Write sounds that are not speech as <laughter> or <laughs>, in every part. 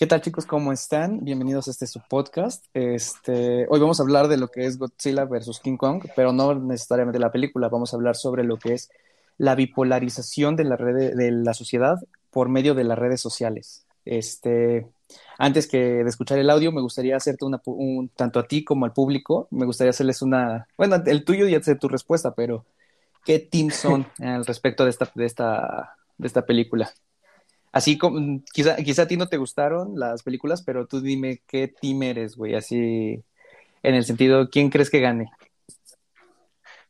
¿Qué tal chicos? ¿Cómo están? Bienvenidos a este su podcast. Este, hoy vamos a hablar de lo que es Godzilla versus King Kong, pero no necesariamente la película. Vamos a hablar sobre lo que es la bipolarización de la red de la sociedad por medio de las redes sociales. Este, antes que de escuchar el audio, me gustaría hacerte una, un, tanto a ti como al público, me gustaría hacerles una, bueno, el tuyo ya sé tu respuesta, pero ¿qué team son <laughs> al respecto de esta, de esta, de esta película? Así como, quizá, quizá a ti no te gustaron las películas, pero tú dime qué team eres, güey, así, en el sentido, ¿quién crees que gane?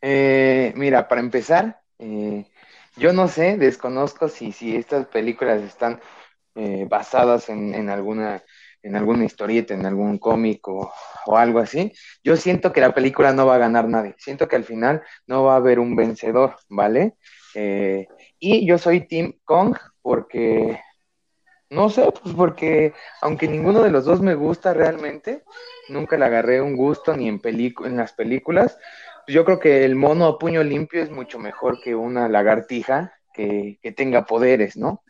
Eh, mira, para empezar, eh, yo no sé, desconozco si, si estas películas están eh, basadas en, en, alguna en alguna historieta, en algún cómic o, o, algo así, yo siento que la película no va a ganar nadie. Siento que al final no va a haber un vencedor, ¿vale? Eh, y yo soy Team Kong porque, no sé, pues porque aunque ninguno de los dos me gusta realmente, nunca le agarré un gusto ni en, en las películas. Yo creo que el mono a puño limpio es mucho mejor que una lagartija que, que tenga poderes, ¿no?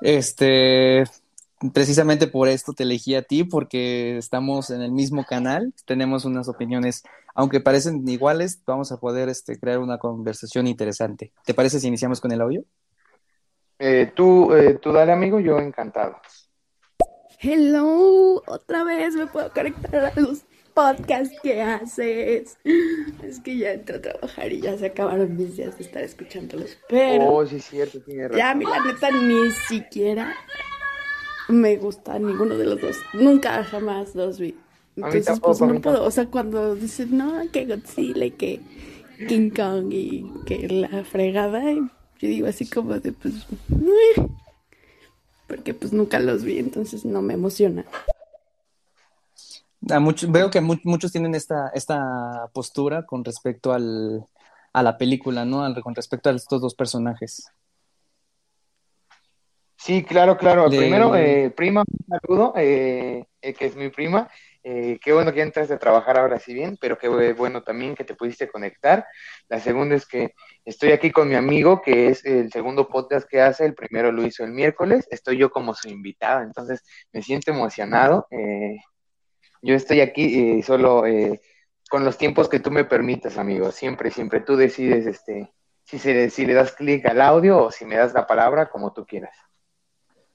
Este, precisamente por esto te elegí a ti, porque estamos en el mismo canal, tenemos unas opiniones, aunque parecen iguales, vamos a poder este, crear una conversación interesante. ¿Te parece si iniciamos con el audio? Eh, tú, eh, tú dale amigo, yo encantado. Hello, otra vez me puedo conectar a los podcasts que haces. Es que ya entré a trabajar y ya se acabaron mis días de estar escuchándolos. Pero oh, sí, cierto, tiene razón. ya, a mí la neta ni siquiera me gusta ninguno de los dos. Nunca, jamás los vi. Entonces, tampoco, pues no puedo. O sea, cuando dicen, no, que Godzilla y que King Kong y que la fregada, yo digo así como de, pues, porque pues nunca los vi, entonces no me emociona. A mucho, veo que mu muchos tienen esta, esta postura con respecto al, a la película, ¿no? Al, con respecto a estos dos personajes. Sí, claro, claro. De... Primero, eh, prima, un saludo, eh, eh, que es mi prima. Qué bueno que entras a trabajar ahora sí bien, pero qué bueno también que te pudiste conectar. La segunda es que estoy aquí con mi amigo, que es el segundo podcast que hace. El primero lo hizo el miércoles. Estoy yo como su invitada, entonces me siento emocionado. yo estoy aquí solo con los tiempos que tú me permitas, amigo. Siempre, siempre tú decides este, si, se, si le das clic al audio o si me das la palabra, como tú quieras.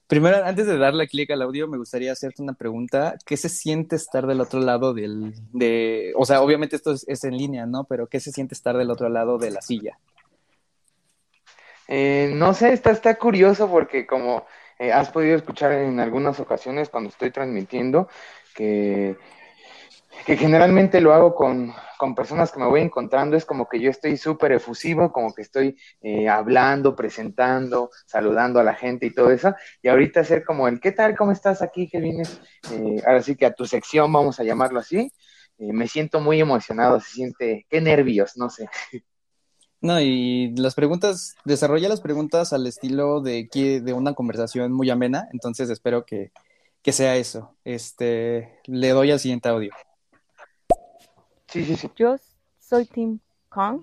Primero, antes de darle clic al audio, me gustaría hacerte una pregunta. ¿Qué se siente estar del otro lado del, de, o sea, obviamente esto es, en línea, ¿no? Pero ¿qué se siente estar del otro lado de la silla? Eh, no sé, está, está curioso porque como eh, has podido escuchar en algunas ocasiones cuando estoy transmitiendo, que que generalmente lo hago con, con, personas que me voy encontrando, es como que yo estoy súper efusivo, como que estoy eh, hablando, presentando, saludando a la gente y todo eso, y ahorita hacer como el, ¿qué tal? ¿Cómo estás aquí? ¿Qué vienes? Eh, ahora sí que a tu sección, vamos a llamarlo así, eh, me siento muy emocionado, se siente, qué nervios, no sé. No, y las preguntas, desarrolla las preguntas al estilo de, de una conversación muy amena, entonces espero que, que sea eso. Este, le doy al siguiente audio. Sí, sí, sí. Yo soy Team Kong,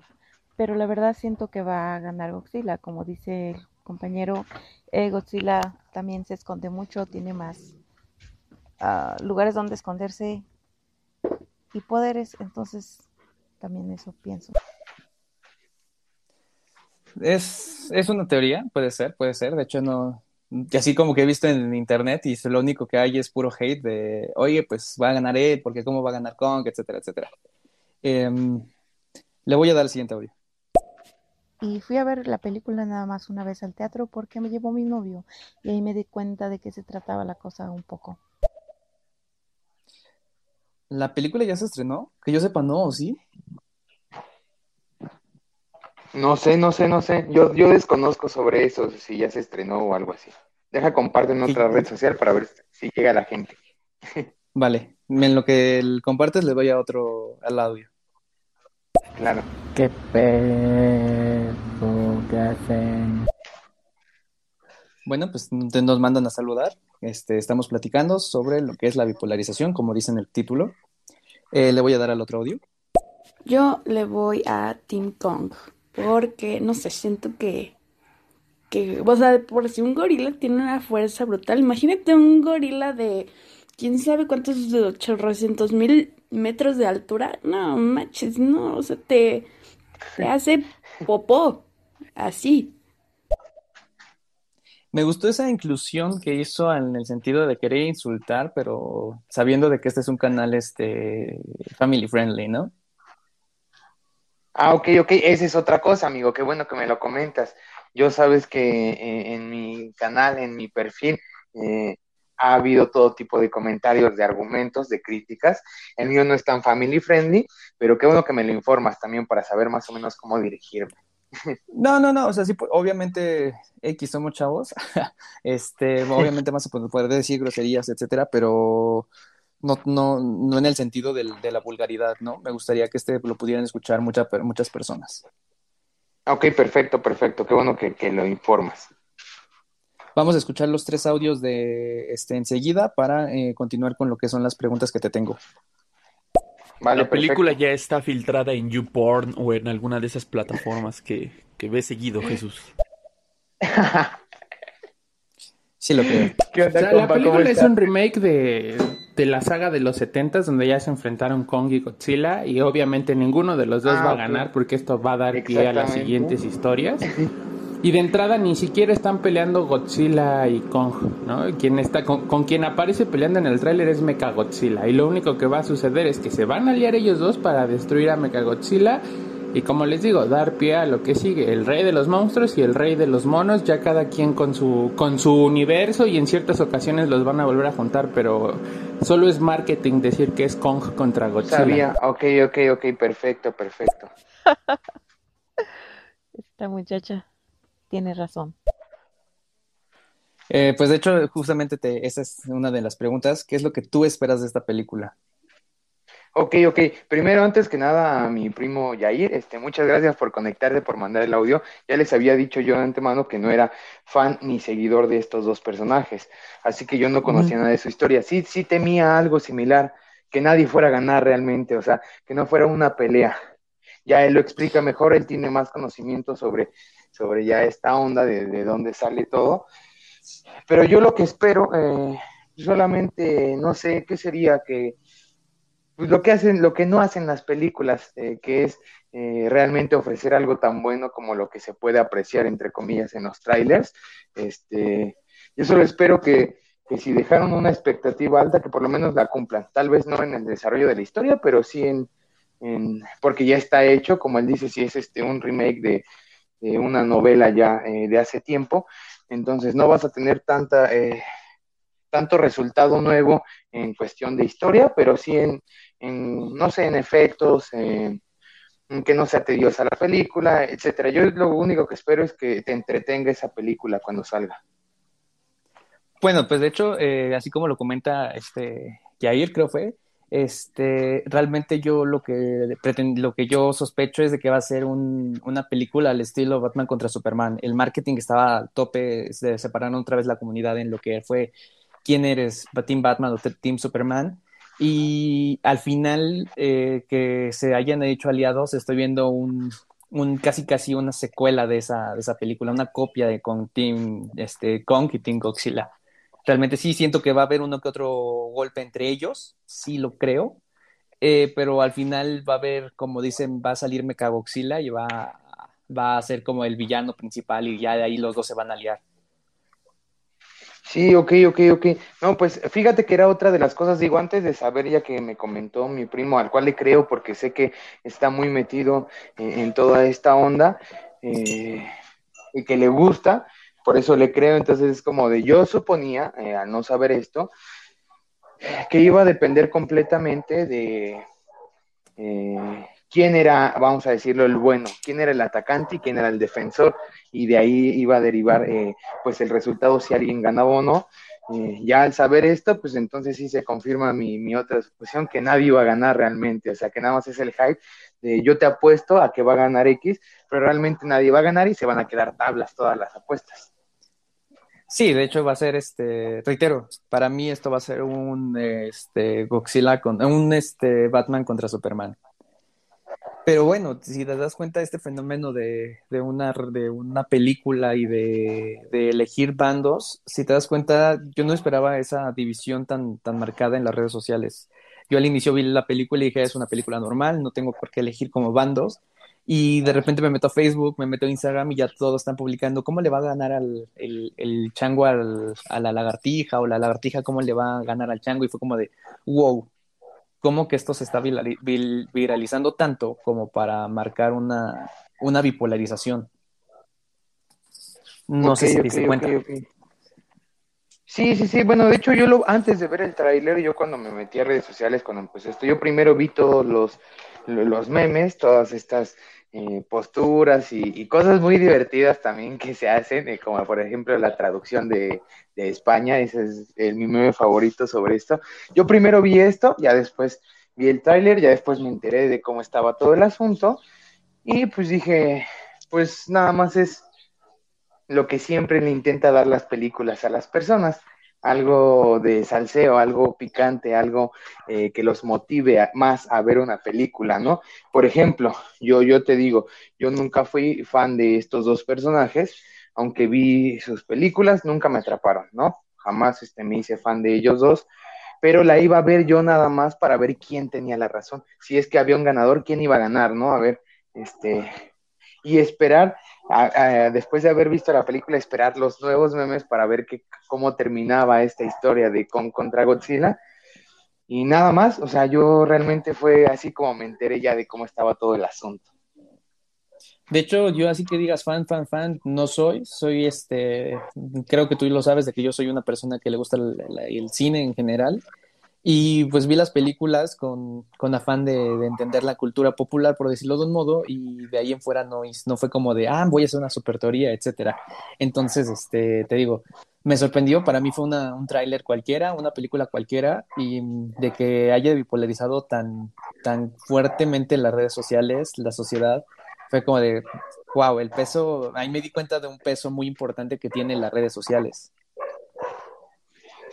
pero la verdad siento que va a ganar Godzilla. Como dice el compañero, eh, Godzilla también se esconde mucho, tiene más uh, lugares donde esconderse y poderes, entonces también eso pienso. Es, es una teoría, puede ser, puede ser. De hecho, no, así como que he visto en internet y lo único que hay es puro hate de, oye, pues va a ganar él, porque cómo va a ganar Kong, etcétera, etcétera. Eh, le voy a dar el siguiente audio. Y fui a ver la película nada más una vez al teatro porque me llevó mi novio y ahí me di cuenta de que se trataba la cosa un poco. ¿La película ya se estrenó? Que yo sepa, no, ¿sí? No sé, no sé, no sé. Yo, yo desconozco sobre eso, si ya se estrenó o algo así. Deja compartir en otra red social para ver si llega la gente. <laughs> Vale, en lo que compartes le doy a otro al audio. Claro. ¿Qué pedo que hacen? Bueno, pues nos mandan a saludar. Este, estamos platicando sobre lo que es la bipolarización, como dice en el título. Eh, le voy a dar al otro audio. Yo le voy a Team Kong, porque, no sé, siento que, que, o sea, por si un gorila tiene una fuerza brutal, imagínate un gorila de quién sabe cuántos, de 800 mil metros de altura. No, manches, no, o sea, te, te hace popó, así. Me gustó esa inclusión que hizo en el sentido de querer insultar, pero sabiendo de que este es un canal este family friendly, ¿no? Ah, ok, ok, esa es otra cosa, amigo, qué bueno que me lo comentas. Yo sabes que eh, en mi canal, en mi perfil, eh, ha habido todo tipo de comentarios, de argumentos, de críticas. El mío no es tan family friendly, pero qué bueno que me lo informas también para saber más o menos cómo dirigirme. No, no, no, o sea, sí, obviamente X somos chavos, <laughs> este, obviamente más se puede decir groserías, etcétera, pero no, no, no en el sentido del, de la vulgaridad, ¿no? Me gustaría que este lo pudieran escuchar mucha, muchas personas. Ok, perfecto, perfecto, qué bueno que, que lo informas. Vamos a escuchar los tres audios de este enseguida para eh, continuar con lo que son las preguntas que te tengo. la película ya está filtrada en YouPorn o en alguna de esas plataformas que, que ves seguido, Jesús. sí, lo creo. la película es un remake de, de, la saga de los 70 donde ya se enfrentaron Kong y Godzilla y obviamente ninguno de los dos ah, va a ganar porque esto va a dar pie a las siguientes historias. Y de entrada ni siquiera están peleando Godzilla y Kong, ¿no? Quien está con, quien aparece peleando en el tráiler es Mechagodzilla. Y lo único que va a suceder es que se van a aliar ellos dos para destruir a Mechagodzilla. Y como les digo, dar pie a lo que sigue, el rey de los monstruos y el rey de los monos, ya cada quien con su, con su universo y en ciertas ocasiones los van a volver a juntar, pero solo es marketing decir que es Kong contra Godzilla. Sabía, ok, ok, ok, perfecto, perfecto. <laughs> Esta muchacha tienes razón. Eh, pues de hecho, justamente te, esa es una de las preguntas. ¿Qué es lo que tú esperas de esta película? Ok, ok. Primero, antes que nada, a mi primo Yair, este, muchas gracias por conectarte, por mandar el audio. Ya les había dicho yo de antemano que no era fan ni seguidor de estos dos personajes, así que yo no conocía nada de su historia. Sí, sí temía algo similar, que nadie fuera a ganar realmente, o sea, que no fuera una pelea. Ya él lo explica mejor, él tiene más conocimiento sobre sobre ya esta onda de, de dónde sale todo. Pero yo lo que espero, eh, solamente, no sé, ¿qué sería? Que pues, lo que hacen, lo que no hacen las películas, eh, que es eh, realmente ofrecer algo tan bueno como lo que se puede apreciar, entre comillas, en los trailers. Este, yo solo espero que, que si dejaron una expectativa alta, que por lo menos la cumplan. Tal vez no en el desarrollo de la historia, pero sí en, en porque ya está hecho, como él dice, si es este un remake de, una novela ya eh, de hace tiempo, entonces no vas a tener tanta, eh, tanto resultado nuevo en cuestión de historia, pero sí en, no sé, en efectos, en que no sea tediosa la película, etcétera. Yo lo único que espero es que te entretenga esa película cuando salga. Bueno, pues de hecho, eh, así como lo comenta este Jair, creo fue, este, realmente yo lo que lo que yo sospecho es de que va a ser una película al estilo Batman contra Superman. El marketing estaba al tope, se separaron otra vez la comunidad en lo que fue quién eres, Team Batman o Team Superman. Y al final eh, que se hayan hecho aliados, estoy viendo un, un, casi casi una secuela de esa, de esa película, una copia de con Team este, Kong y Team Godzilla realmente sí siento que va a haber uno que otro golpe entre ellos, sí lo creo, eh, pero al final va a haber, como dicen, va a salir Mechagodzilla y va, va a ser como el villano principal y ya de ahí los dos se van a liar. Sí, ok, ok, ok. No, pues fíjate que era otra de las cosas, digo, antes de saber ya que me comentó mi primo, al cual le creo porque sé que está muy metido en, toda esta onda eh, y que le gusta, por eso le creo, entonces es como de yo suponía, eh, al no saber esto, que iba a depender completamente de eh, quién era, vamos a decirlo, el bueno, quién era el atacante y quién era el defensor, y de ahí iba a derivar eh, pues el resultado si alguien ganaba o no. ya al saber esto, pues entonces sí se confirma mi, mi otra suposición, que nadie iba a ganar realmente, o sea que nada más es el hype de yo te apuesto a que va a ganar X, pero realmente nadie va a ganar y se van a quedar tablas todas las apuestas. Sí, de hecho va a ser este, reitero, para mí esto va a ser un este Godzilla con un este Batman contra Superman. Pero bueno, si te das cuenta de este fenómeno de, de, una, de una película y de, de, elegir bandos, si te das cuenta, yo no esperaba esa división tan, tan marcada en las redes sociales. Yo al inicio vi la película y dije, es una película normal, no tengo por qué elegir como bandos. Y de repente me meto a Facebook, me meto a Instagram y ya todos están publicando cómo le va a ganar al, el, el chango al, a la lagartija o la lagartija cómo le va a ganar al chango. Y fue como de, wow, cómo que esto se está viralizando tanto como para marcar una, una bipolarización. No sé si te diste cuenta. Sí, sí, sí. Bueno, de hecho, yo lo, antes de ver el tráiler, yo cuando me metí a redes sociales, cuando empecé esto, yo primero vi todos los, los memes, todas estas eh, posturas y, cosas muy divertidas también que se hacen, eh, como por ejemplo la traducción de, España, ese es el, mi meme favorito sobre esto. Yo primero vi esto, ya después vi el tráiler, ya después me enteré de cómo estaba todo el asunto y pues dije, pues nada más es lo que siempre le intenta dar las películas a las personas, algo de salseo, algo picante, algo eh, que los motive más a ver una película, ¿no? Por ejemplo, yo, yo te digo, yo nunca fui fan de estos dos personajes, aunque vi sus películas, nunca me atraparon, ¿no? Jamás este, me hice fan de ellos dos, pero la iba a ver yo nada más para ver quién tenía la razón. Si es que había un ganador, quién iba a ganar, ¿no? A ver, este, y esperar, después de haber visto la película, esperar los nuevos memes para ver que, cómo terminaba esta historia de Kong contra Godzilla. Y nada más, o sea, yo realmente fue así como me enteré ya de cómo estaba todo el asunto. De hecho, yo así que digas fan, fan, fan, no soy. Soy este, creo que tú lo sabes de que yo soy una persona que le gusta el, cine en general. Y pues vi las películas con, con afán de, de, entender la cultura popular, por decirlo de un modo, y de ahí en fuera no, no fue como de, ah, voy a hacer una super teoría, etcétera. Entonces, este, te digo, me sorprendió, para mí fue una, un tráiler cualquiera, una película cualquiera, y de que haya bipolarizado tan, tan fuertemente las redes sociales, la sociedad, fue como de, wow, el peso, ahí me di cuenta de un peso muy importante que tienen las redes sociales.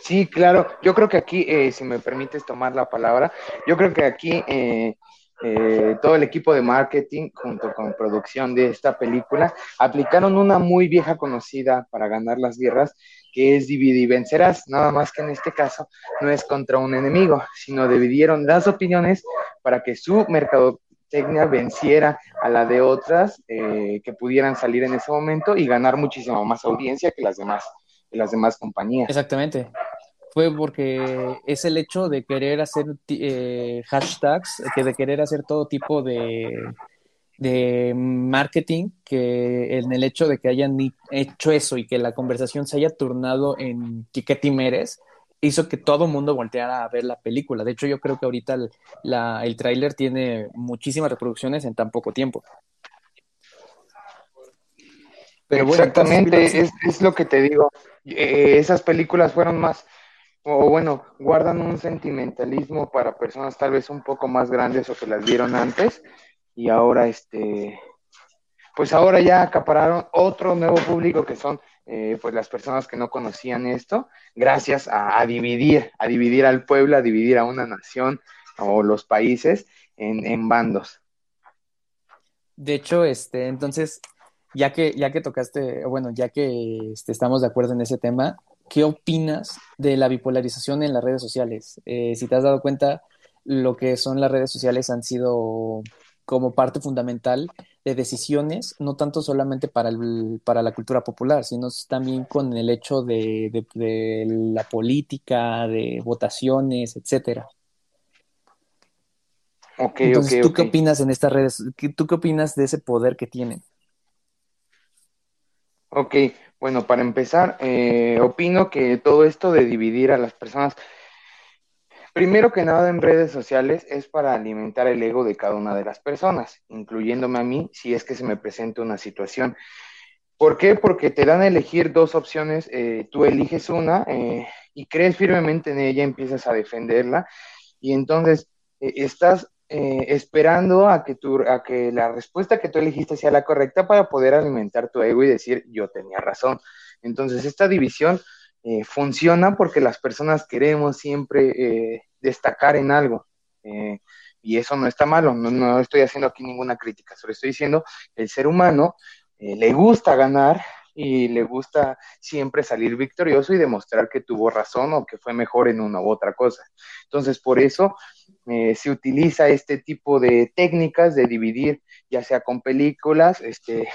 Sí, claro, yo creo que aquí, eh, si me permites tomar la palabra, yo creo que aquí eh, eh, todo el equipo de marketing junto con producción de esta película aplicaron una muy vieja conocida para ganar las guerras, que es dividir y vencerás, nada más que en este caso no es contra un enemigo, sino dividieron las opiniones para que su mercado Tecnia venciera a la de otras eh, que pudieran salir en ese momento y ganar muchísimo más audiencia que las demás, que las demás compañías. Exactamente. Fue porque es el hecho de querer hacer eh, hashtags, que de querer hacer todo tipo de, de marketing, que en el hecho de que hayan hecho eso y que la conversación se haya turnado en qué team eres, hizo que todo el mundo volteara a ver la película. De hecho, yo creo que ahorita el, la, el tráiler tiene muchísimas reproducciones en tan poco tiempo. Pero Exactamente, es, es, lo que te digo. Eh, esas películas fueron más, o bueno, guardan un sentimentalismo para personas tal vez un poco más grandes o que las vieron antes y ahora este, pues ahora ya acapararon otro nuevo público que son eh, pues las personas que no conocían esto, gracias a, dividir, a dividir al pueblo, a dividir a una nación o los países en, bandos. De hecho, este, entonces, ya que, ya que tocaste, bueno, ya que este, estamos de acuerdo en ese tema, ¿qué opinas de la bipolarización en las redes sociales? Eh, si te has dado cuenta, lo que son las redes sociales han sido como parte fundamental de decisiones, no tanto solamente para, el, para la cultura popular, sino también con el hecho de, de, la política, de votaciones, etcétera. Okay, Entonces, ¿tú qué opinas en estas redes? ¿Tú qué opinas de ese poder que tienen? Ok, bueno, para empezar, eh, opino que todo esto de dividir a las personas Primero que nada en redes sociales es para alimentar el ego de cada una de las personas, incluyéndome a mí si es que se me presenta una situación. ¿Por qué? Porque te dan a elegir dos opciones, eh, tú eliges una eh, y crees firmemente en ella, empiezas a defenderla y entonces eh, esperando a que, tu, a que la respuesta que tú elegiste sea la correcta para poder alimentar tu ego y decir yo tenía razón. Entonces esta división eh, funciona porque las personas queremos siempre eh, destacar en algo. Eh, y eso no está malo, no, estoy haciendo aquí ninguna crítica, solo estoy diciendo el ser humano eh, le gusta ganar y le gusta siempre salir victorioso y demostrar que tuvo razón o que fue mejor en una u otra cosa. Entonces, por eso eh, se utiliza este tipo de técnicas de dividir, ya sea con películas, este,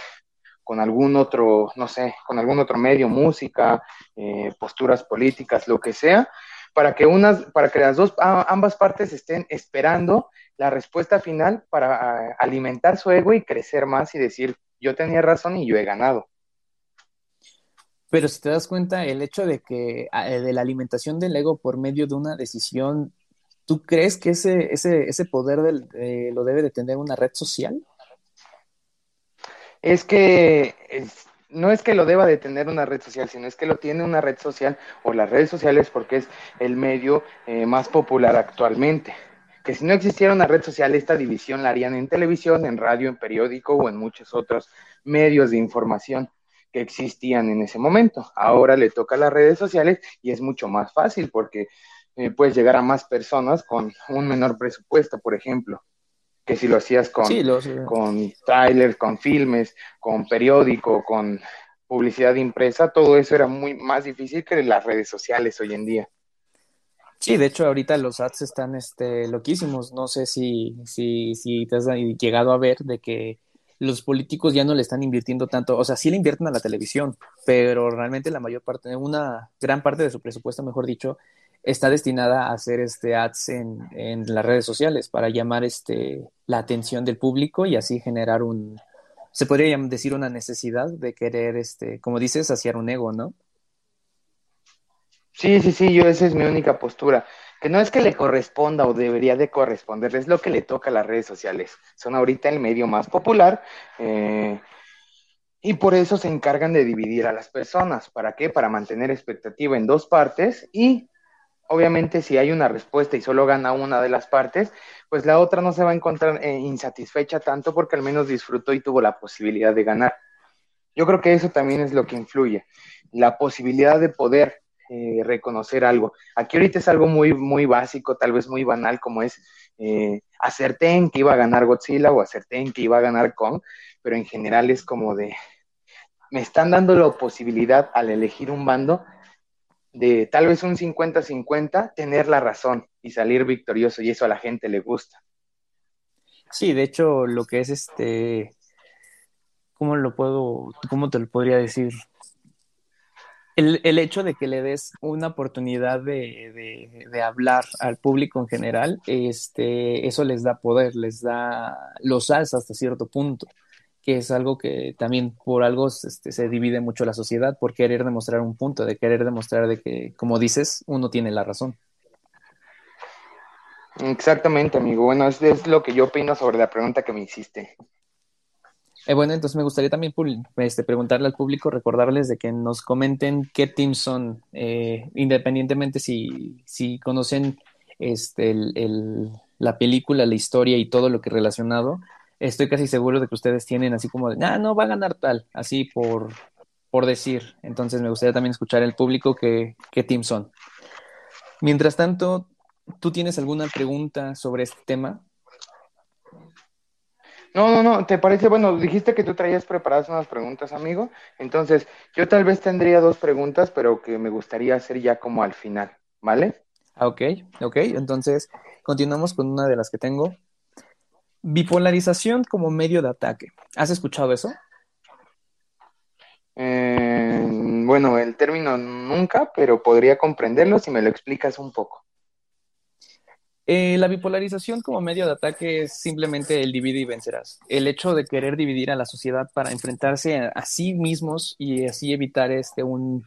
con algún otro, no sé, con algún otro medio, música, eh, posturas políticas, lo que sea, para que unas, para que las dos, ambas partes estén esperando la respuesta final para alimentar su ego y crecer más y decir, yo tenía razón y yo he ganado. Pero si te das cuenta, el hecho de que de la alimentación del ego por medio de una decisión ¿Tú crees que ese, ese, ese poder del, lo debe de tener una red social? Es que no es que lo deba de tener una red social, sino es que lo tiene una red social o las redes sociales porque es el medio eh, más popular actualmente. Que si no existiera una red social, esta división la harían en televisión, en radio, en periódico o en muchos otros medios de información que existían en ese momento. Ahora le toca a las redes sociales y es mucho más fácil porque eh, puedes llegar a más personas con un menor presupuesto, por ejemplo, que si lo hacías con, con trailers, con filmes, con periódico, con publicidad impresa, todo eso era muy más difícil que las redes sociales hoy en día. Sí, de hecho ahorita los ads están este, loquísimos. No sé si, si, si te has llegado a ver de que los políticos ya no le están invirtiendo tanto, o sea, sí le invierten a la televisión, pero realmente la mayor parte, una gran parte de su presupuesto, mejor dicho, está destinada a hacer este ads en, en las redes sociales para llamar este, la atención del público y así generar un, se podría decir una necesidad de querer, este, como dices, saciar un ego, ¿no? Sí, sí, sí, yo esa es mi única postura, que no es que le corresponda o debería de corresponderle, es lo que le toca a las redes sociales. Son ahorita el medio más popular eh, y por eso se encargan de dividir a las personas. ¿Para qué? Para mantener expectativa en dos partes y obviamente si hay una respuesta y solo gana una de las partes, pues la otra no se va a encontrar eh, insatisfecha tanto porque al menos disfrutó y tuvo la posibilidad de ganar. Yo creo que eso también es lo que influye, la posibilidad de poder eh, reconocer algo. Aquí ahorita es algo muy, muy básico, tal vez muy banal, como es eh, acerté en que iba a ganar Godzilla o acerté en que iba a ganar Kong, pero en general es como de, me están dando la posibilidad al elegir un bando de tal vez un 50-50, tener la razón y salir victorioso, y eso a la gente le gusta. Sí, de hecho, lo que es este, ¿cómo lo puedo, cómo te lo podría decir? El, el hecho de que le des una oportunidad de, de, hablar al público en general, este, eso les da poder, les da, los alza hasta cierto punto que es algo que también por algo este, se divide mucho la sociedad, por querer demostrar un punto, de querer demostrar de que, como dices, uno tiene la razón. Exactamente, amigo. Bueno, es, es lo que yo opino sobre la pregunta que me hiciste. Eh, bueno, entonces me gustaría también este, preguntarle al público, recordarles de que nos comenten qué teams son, eh, independientemente si, si conocen este, la película, la historia y todo lo que relacionado, estoy casi seguro de que ustedes tienen así como de, ah, no, va a ganar tal, así por, por decir. Entonces me gustaría también escuchar el público qué, qué team son. Mientras tanto, ¿tú tienes alguna pregunta sobre este tema? No, no, no, ¿te parece? Bueno, dijiste que tú traías preparadas unas preguntas, amigo. Entonces, yo tal vez tendría dos preguntas, pero que me gustaría hacer ya como al final, ¿vale? Ah, ok, ok. Entonces, continuamos con una de las que tengo. Bipolarización como medio de ataque. ¿Has escuchado eso? Eh, bueno, el término nunca, pero podría comprenderlo si me lo explicas un poco. Eh, la bipolarización como medio de ataque es simplemente el divide y vencerás. El hecho de querer dividir a la sociedad para enfrentarse a, sí mismos y así evitar este un,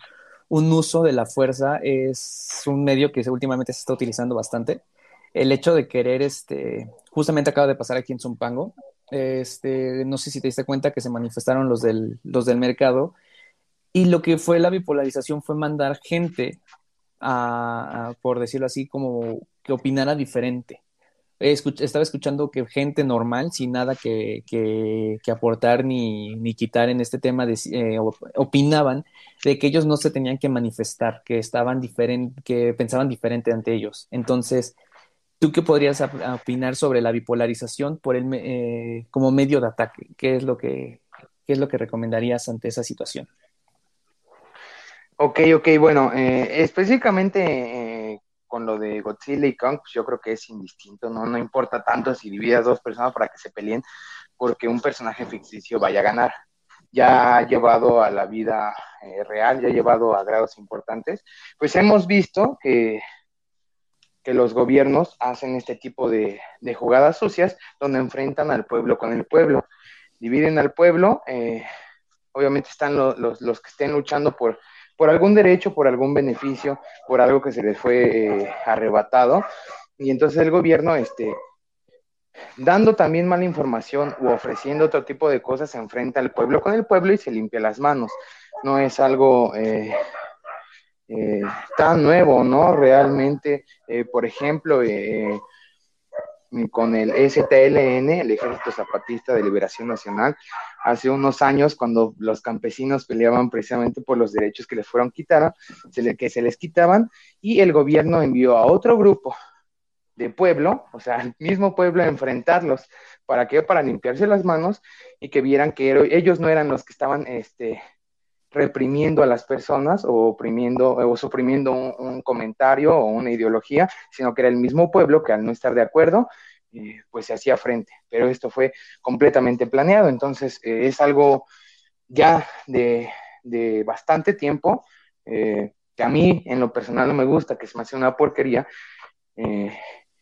un, uso de la fuerza es un medio que últimamente se está utilizando bastante el hecho de querer, este, justamente acaba de pasar aquí en Zumpango, este, no sé si te diste cuenta que se manifestaron los del, los del mercado y lo que fue la bipolarización fue mandar gente a, por decirlo así, como que opinara diferente. estaba escuchando que gente normal, sin nada que, que, aportar ni, ni, quitar en este tema, de, eh, opinaban de que ellos no se tenían que manifestar, que estaban diferentes, que pensaban diferente ante ellos. Entonces, ¿Tú qué podrías opinar sobre la bipolarización por el, eh, como medio de ataque? ¿Qué es lo que, qué es lo que recomendarías ante esa situación? Ok, ok, bueno, eh, específicamente con lo de Godzilla y Kong, pues yo creo que es indistinto, ¿no? No importa tanto si divides dos personas para que se peleen, porque un personaje ficticio vaya a ganar. Ya ha llevado a la vida real, ya ha llevado a grados importantes. Pues hemos visto que que los gobiernos hacen este tipo de, jugadas sucias donde enfrentan al pueblo con el pueblo. Dividen al pueblo, eh, obviamente están los, que estén luchando por, por algún derecho, por algún beneficio, por algo que se les fue eh, arrebatado. Y entonces el gobierno, este, dando también mala información u ofreciendo otro tipo de cosas, se enfrenta al pueblo con el pueblo y se limpia las manos. No es algo eh, eh, tan nuevo, ¿no? Realmente, eh, por ejemplo, con el STLN, el Ejército Zapatista de Liberación Nacional, hace unos años, cuando los campesinos peleaban precisamente por los derechos que les fueron quitados, que se les quitaban, y el gobierno envió a otro grupo de pueblo, o sea, al mismo pueblo a enfrentarlos. ¿Para qué? Para limpiarse las manos y que vieran que ellos no eran los que estaban este, reprimiendo a las personas o oprimiendo o suprimiendo un, comentario o una ideología, sino que era el mismo pueblo que al no estar de acuerdo, eh, pues se hacía frente. Pero esto fue completamente planeado, entonces eh, es algo ya de, bastante tiempo, eh, que a mí en lo personal no me gusta, que se me hace una porquería,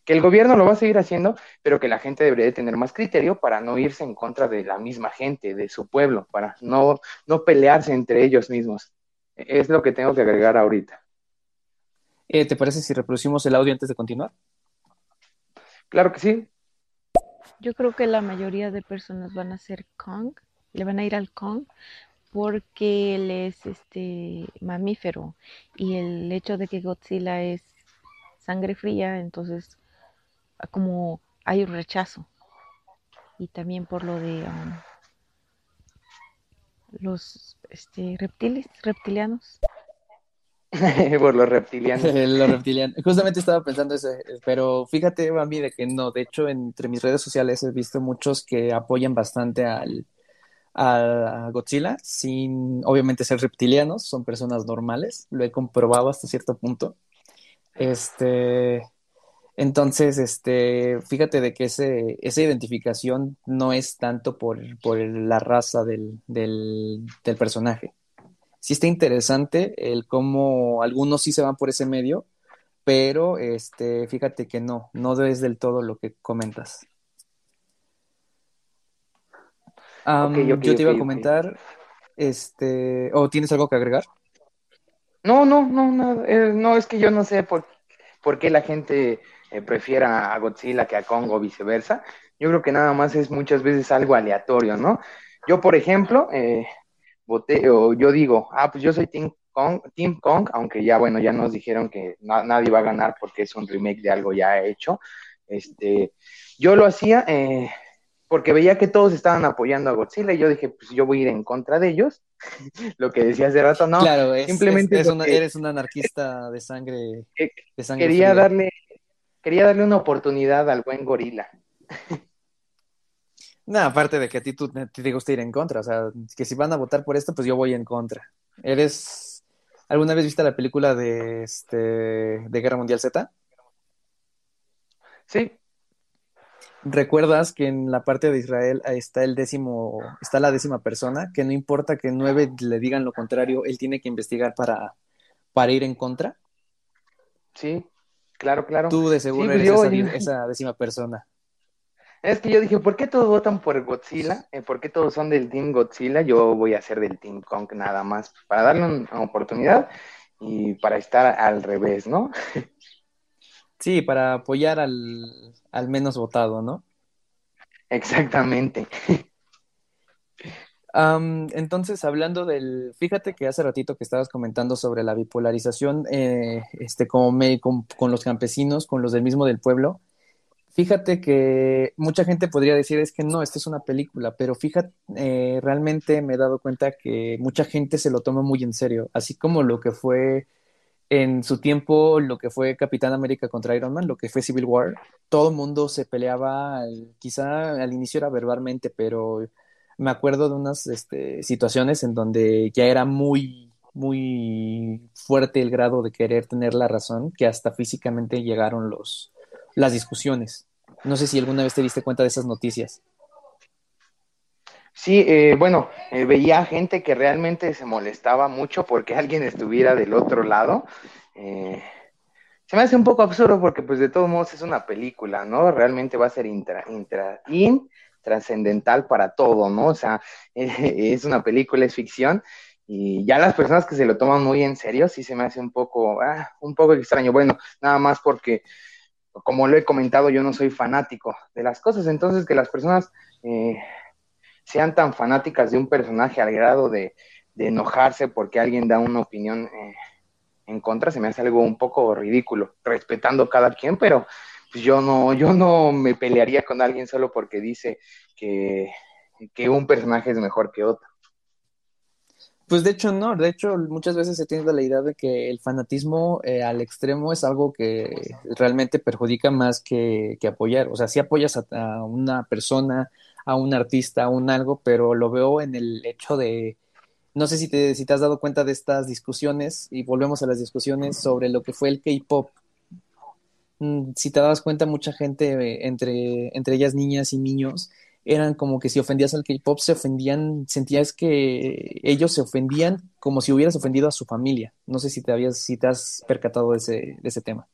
que el gobierno lo va a seguir haciendo, pero que la gente debería de tener más criterio para no irse en contra de la misma gente, de su pueblo, para no, no pelearse entre ellos mismos. Es lo que tengo que agregar ahorita. Eh, ¿Te parece si reproducimos el audio antes de continuar? Claro que sí. Yo creo que la mayoría de personas van a ser Kong, le van a ir al Kong porque él es este mamífero y el hecho de que Godzilla es sangre fría, entonces como hay un rechazo. Y también por lo de um, los este, reptiles, reptilianos. <laughs> por los reptilianos. <laughs> los reptilianos. Justamente estaba pensando eso, pero fíjate, Bambi, de que no. De hecho, entre mis redes sociales he visto muchos que apoyan bastante al, a Godzilla, sin obviamente ser reptilianos, son personas normales. Lo he comprobado hasta cierto punto. Este, entonces, este, fíjate de que ese, esa identificación no es tanto por, la raza del, del, personaje. Sí está interesante el cómo algunos sí se van por ese medio, pero este, fíjate que no, no es del todo lo que comentas. yo te iba a comentar, este, ¿o tienes algo que agregar? No, no, no, no, eh, no, es que yo no sé por, por qué la gente eh, prefiera a Godzilla que a Kong o viceversa. Yo creo que nada más es muchas veces algo aleatorio, ¿no? Yo, por ejemplo, eh, voté, o yo digo, ah, pues yo soy Team Kong, Team Kong, aunque ya, bueno, ya nos dijeron que nadie va a ganar porque es un remake de algo ya hecho. Este, yo lo hacía eh, porque veía que todos estaban apoyando a Godzilla y yo dije, pues yo voy a ir en contra de ellos. <laughs> lo que decía hace rato, no. Claro, simplemente eres un anarquista de sangre. De sangre quería darle quería darle una oportunidad al buen gorila. <laughs> No, aparte de que a ti tú, te gusta ir en contra, o sea, que si van a votar por esto, pues yo voy en contra. ¿Eres... ¿Alguna vez viste la película de, este, de Guerra Mundial Z? Sí. ¿Recuerdas que en la parte de Israel está el décimo, está la décima persona, que no importa que nueve le digan lo contrario, él tiene que investigar para, para ir en contra? Sí. Claro, claro. Tú de seguro pues eres esa, décima persona. Es que yo dije, ¿por qué todos votan por Godzilla? Eh, ¿Por qué todos son del Team Godzilla? Yo voy a ser del Team Kong nada más, para darle una oportunidad y para estar al revés, ¿no? <laughs> Sí, para apoyar al, al menos votado, ¿no? Exactamente. <laughs> entonces, hablando del, fíjate que hace ratito que estabas comentando sobre la bipolarización, eh, este, como me, con, los campesinos, con los del mismo del pueblo, fíjate que mucha gente podría decir es que no, esta es una película, pero fíjate, eh, realmente me he dado cuenta que mucha gente se lo toma muy en serio, así como lo que fue en su tiempo lo que fue Capitán América contra Iron Man, lo que fue Civil War, todo el mundo se peleaba, quizá al inicio era verbalmente, pero me acuerdo de unas este, situaciones en donde ya era muy, muy fuerte el grado de querer tener la razón, que hasta físicamente llegaron los, las discusiones. No sé si alguna vez te diste cuenta de esas noticias. Sí, eh, bueno, eh, veía gente que realmente se molestaba mucho porque <laughs> alguien estuviera del otro lado. Eh, se me hace un poco absurdo porque pues de todos modos es una película, ¿no? Realmente va a ser intra, intra, trascendental para todo, ¿no? O sea, <laughs> es una película, es ficción y ya las personas que se lo toman muy en serio sí se me hace un poco, ah, un poco extraño. Bueno, nada más porque, como lo he comentado, yo no soy fanático de las cosas, entonces que las personas sean tan fanáticas de un personaje al grado de, enojarse porque alguien da una opinión eh, en contra, se me hace algo un poco ridículo, respetando cada quien, pero pues yo no, <laughs> yo no me pelearía con alguien solo porque dice que, un personaje es mejor que otro. Pues de hecho no, de hecho muchas veces se tiene la idea de que el fanatismo eh, al extremo es algo que realmente perjudica más que, apoyar. O sea, si apoyas a, una persona, a un artista, a un algo, pero lo veo en el hecho de, no sé si te, si te has dado cuenta de estas discusiones, y volvemos a las discusiones sobre lo que fue el K-Pop. Mm, si te dabas cuenta, mucha gente, entre, entre ellas niñas y niños, eran como que si ofendías al K-pop, se ofendían, sentías que ellos se ofendían como si hubieras ofendido a su familia. No sé si te habías, si te has percatado de ese, de ese tema.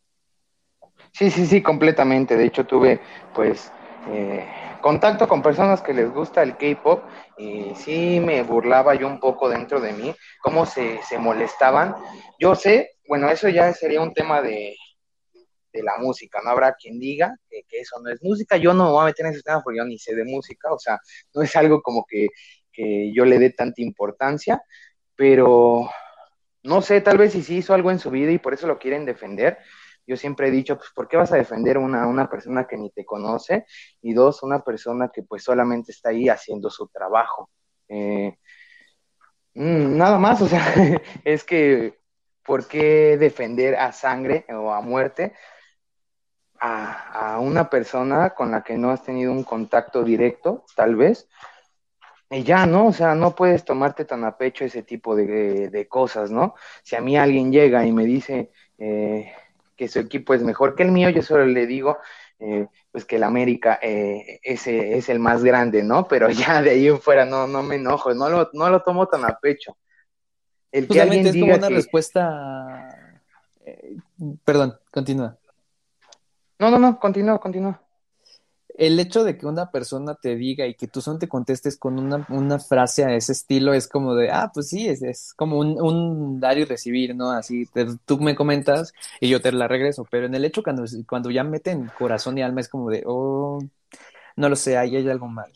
Sí, sí, sí, completamente. De hecho, tuve, pues, eh, contacto con personas que les gusta el K-pop y sí me burlaba yo un poco dentro de mí, cómo se, se molestaban. Yo sé, bueno, eso ya sería un tema de, de la música, no habrá quien diga que, eso no es música, yo no me voy a meter en ese tema porque yo ni sé de música, o sea, no es algo como que, que yo le dé tanta importancia, pero no sé, tal vez si sí hizo algo en su vida y por eso lo quieren defender, yo siempre he dicho, pues, ¿por qué vas a defender una, una persona que ni te conoce? Y dos, una persona que pues solamente está ahí haciendo su trabajo. Eh, mm, nada más, o sea, <laughs> es que, ¿por qué defender a sangre o a muerte a, a, una persona con la que no has tenido un contacto directo, tal vez? Y ya, ¿no? O sea, no puedes tomarte tan a pecho ese tipo de, de, cosas, ¿no? Si a mí alguien llega y me dice, eh, que su equipo es mejor que el mío, yo solo le digo eh, pues que el América eh, ese es el más grande, ¿no? Pero <laughs> ya de ahí en fuera no, no me enojo, no lo, no lo tomo tan a pecho. El que alguien es como una respuesta... Eh, perdón, continúa. No, no, no, continúa, continúa el hecho de que una persona te diga y que tú son te contestes con una, una, frase a ese estilo es como de, ah, pues sí, es, es como un, un, dar y recibir, ¿no? Así, tú me comentas y yo te la regreso, pero en el hecho cuando, cuando ya meten corazón y alma es como de, oh, no lo sé, ahí hay algo mal.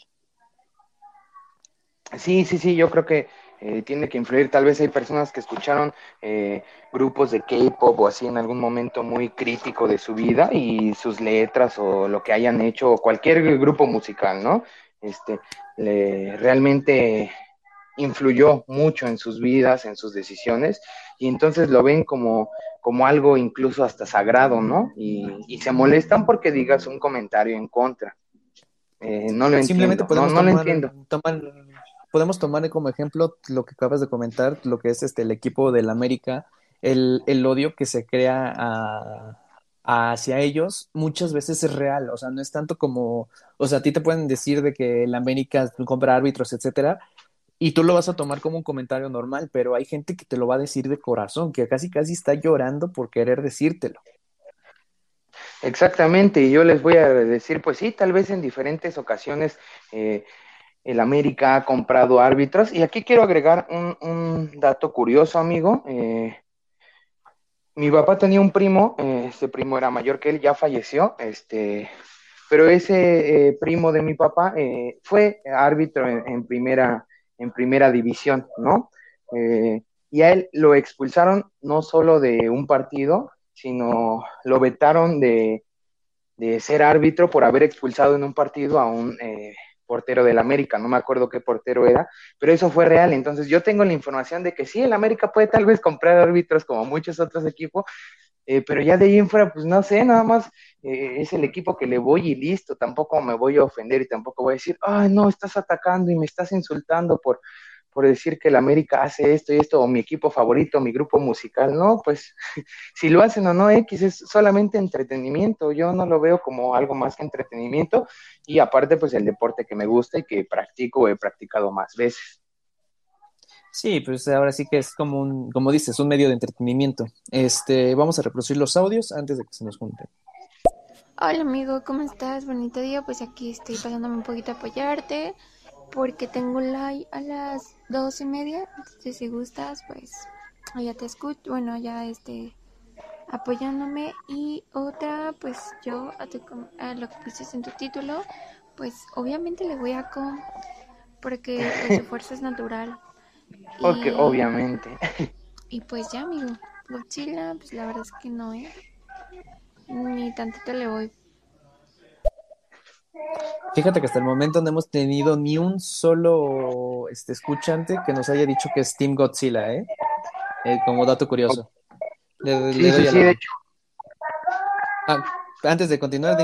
Sí, sí, sí, yo creo que eh, tiene que influir. Tal vez hay personas que escucharon eh, grupos de K-pop o así en algún momento muy crítico de su vida y sus letras o lo que hayan hecho, o cualquier grupo musical, ¿no? Este, le, realmente influyó mucho en sus vidas, en sus decisiones, y entonces lo ven como, como algo incluso hasta sagrado, ¿no? Y, se molestan porque digas un comentario en contra. Eh, no lo Simplemente entiendo. No, no, lo entiendo podemos tomar como ejemplo lo que acabas de comentar, lo que es este el equipo del América, el, el odio que se crea hacia ellos muchas veces es real, o sea, no es tanto como, o sea, a ti te pueden decir de que el América compra árbitros, etcétera, y tú lo vas a tomar como un comentario normal, pero hay gente que te lo va a decir de corazón, que casi casi está llorando por querer decírtelo. Exactamente, y yo les voy a decir, pues sí, tal vez en diferentes ocasiones eh, el América ha comprado árbitros. Y aquí quiero agregar un, dato curioso, amigo. Eh, mi papá tenía un primo, eh, este primo era mayor que él, ya falleció, este, pero ese eh, primo de mi papá fue árbitro en, primera, en primera división, ¿no? y a él lo expulsaron no solo de un partido, sino lo vetaron de, de ser árbitro por haber expulsado en un partido a un portero del América, no me acuerdo qué portero era, pero eso fue real. Entonces yo tengo la información de que sí, el América puede tal vez comprar árbitros como muchos otros equipos, eh, pero ya de ahí en fuera, pues no sé, nada más eh, es el equipo que le voy y listo, tampoco me voy a ofender y tampoco voy a decir, ay, no, estás atacando y me estás insultando por, por decir que el América hace esto y esto, o mi equipo favorito, mi grupo musical, no, pues <laughs> si lo hacen o no X es solamente entretenimiento, yo no lo veo como algo más que entretenimiento y aparte pues el deporte que me gusta y que practico, he practicado más veces. Sí, pues ahora sí que es como un, como dices, un medio de entretenimiento. Este, vamos a reproducir los audios antes de que se nos junten. Hola amigo, ¿cómo estás? Bonito día, pues aquí estoy pasándome un poquito a apoyarte porque tengo live a las dos y media. Entonces, si gustas, pues ya te escucho. Bueno, ya este apoyándome. Y otra, pues yo a, lo que pusiste en tu título, pues obviamente le voy a con. Porque su <laughs> fuerza es natural. Porque obviamente. <laughs> Y pues ya, amigo. Godzilla, pues la verdad es que no, ¿eh? Ni tantito le voy. Fíjate que hasta el momento no hemos tenido ni un solo este, escuchante que nos haya dicho que es Team Godzilla, ¿eh? eh como dato curioso. Le, sí, sí, sí, de hecho. Ah, antes de continuar,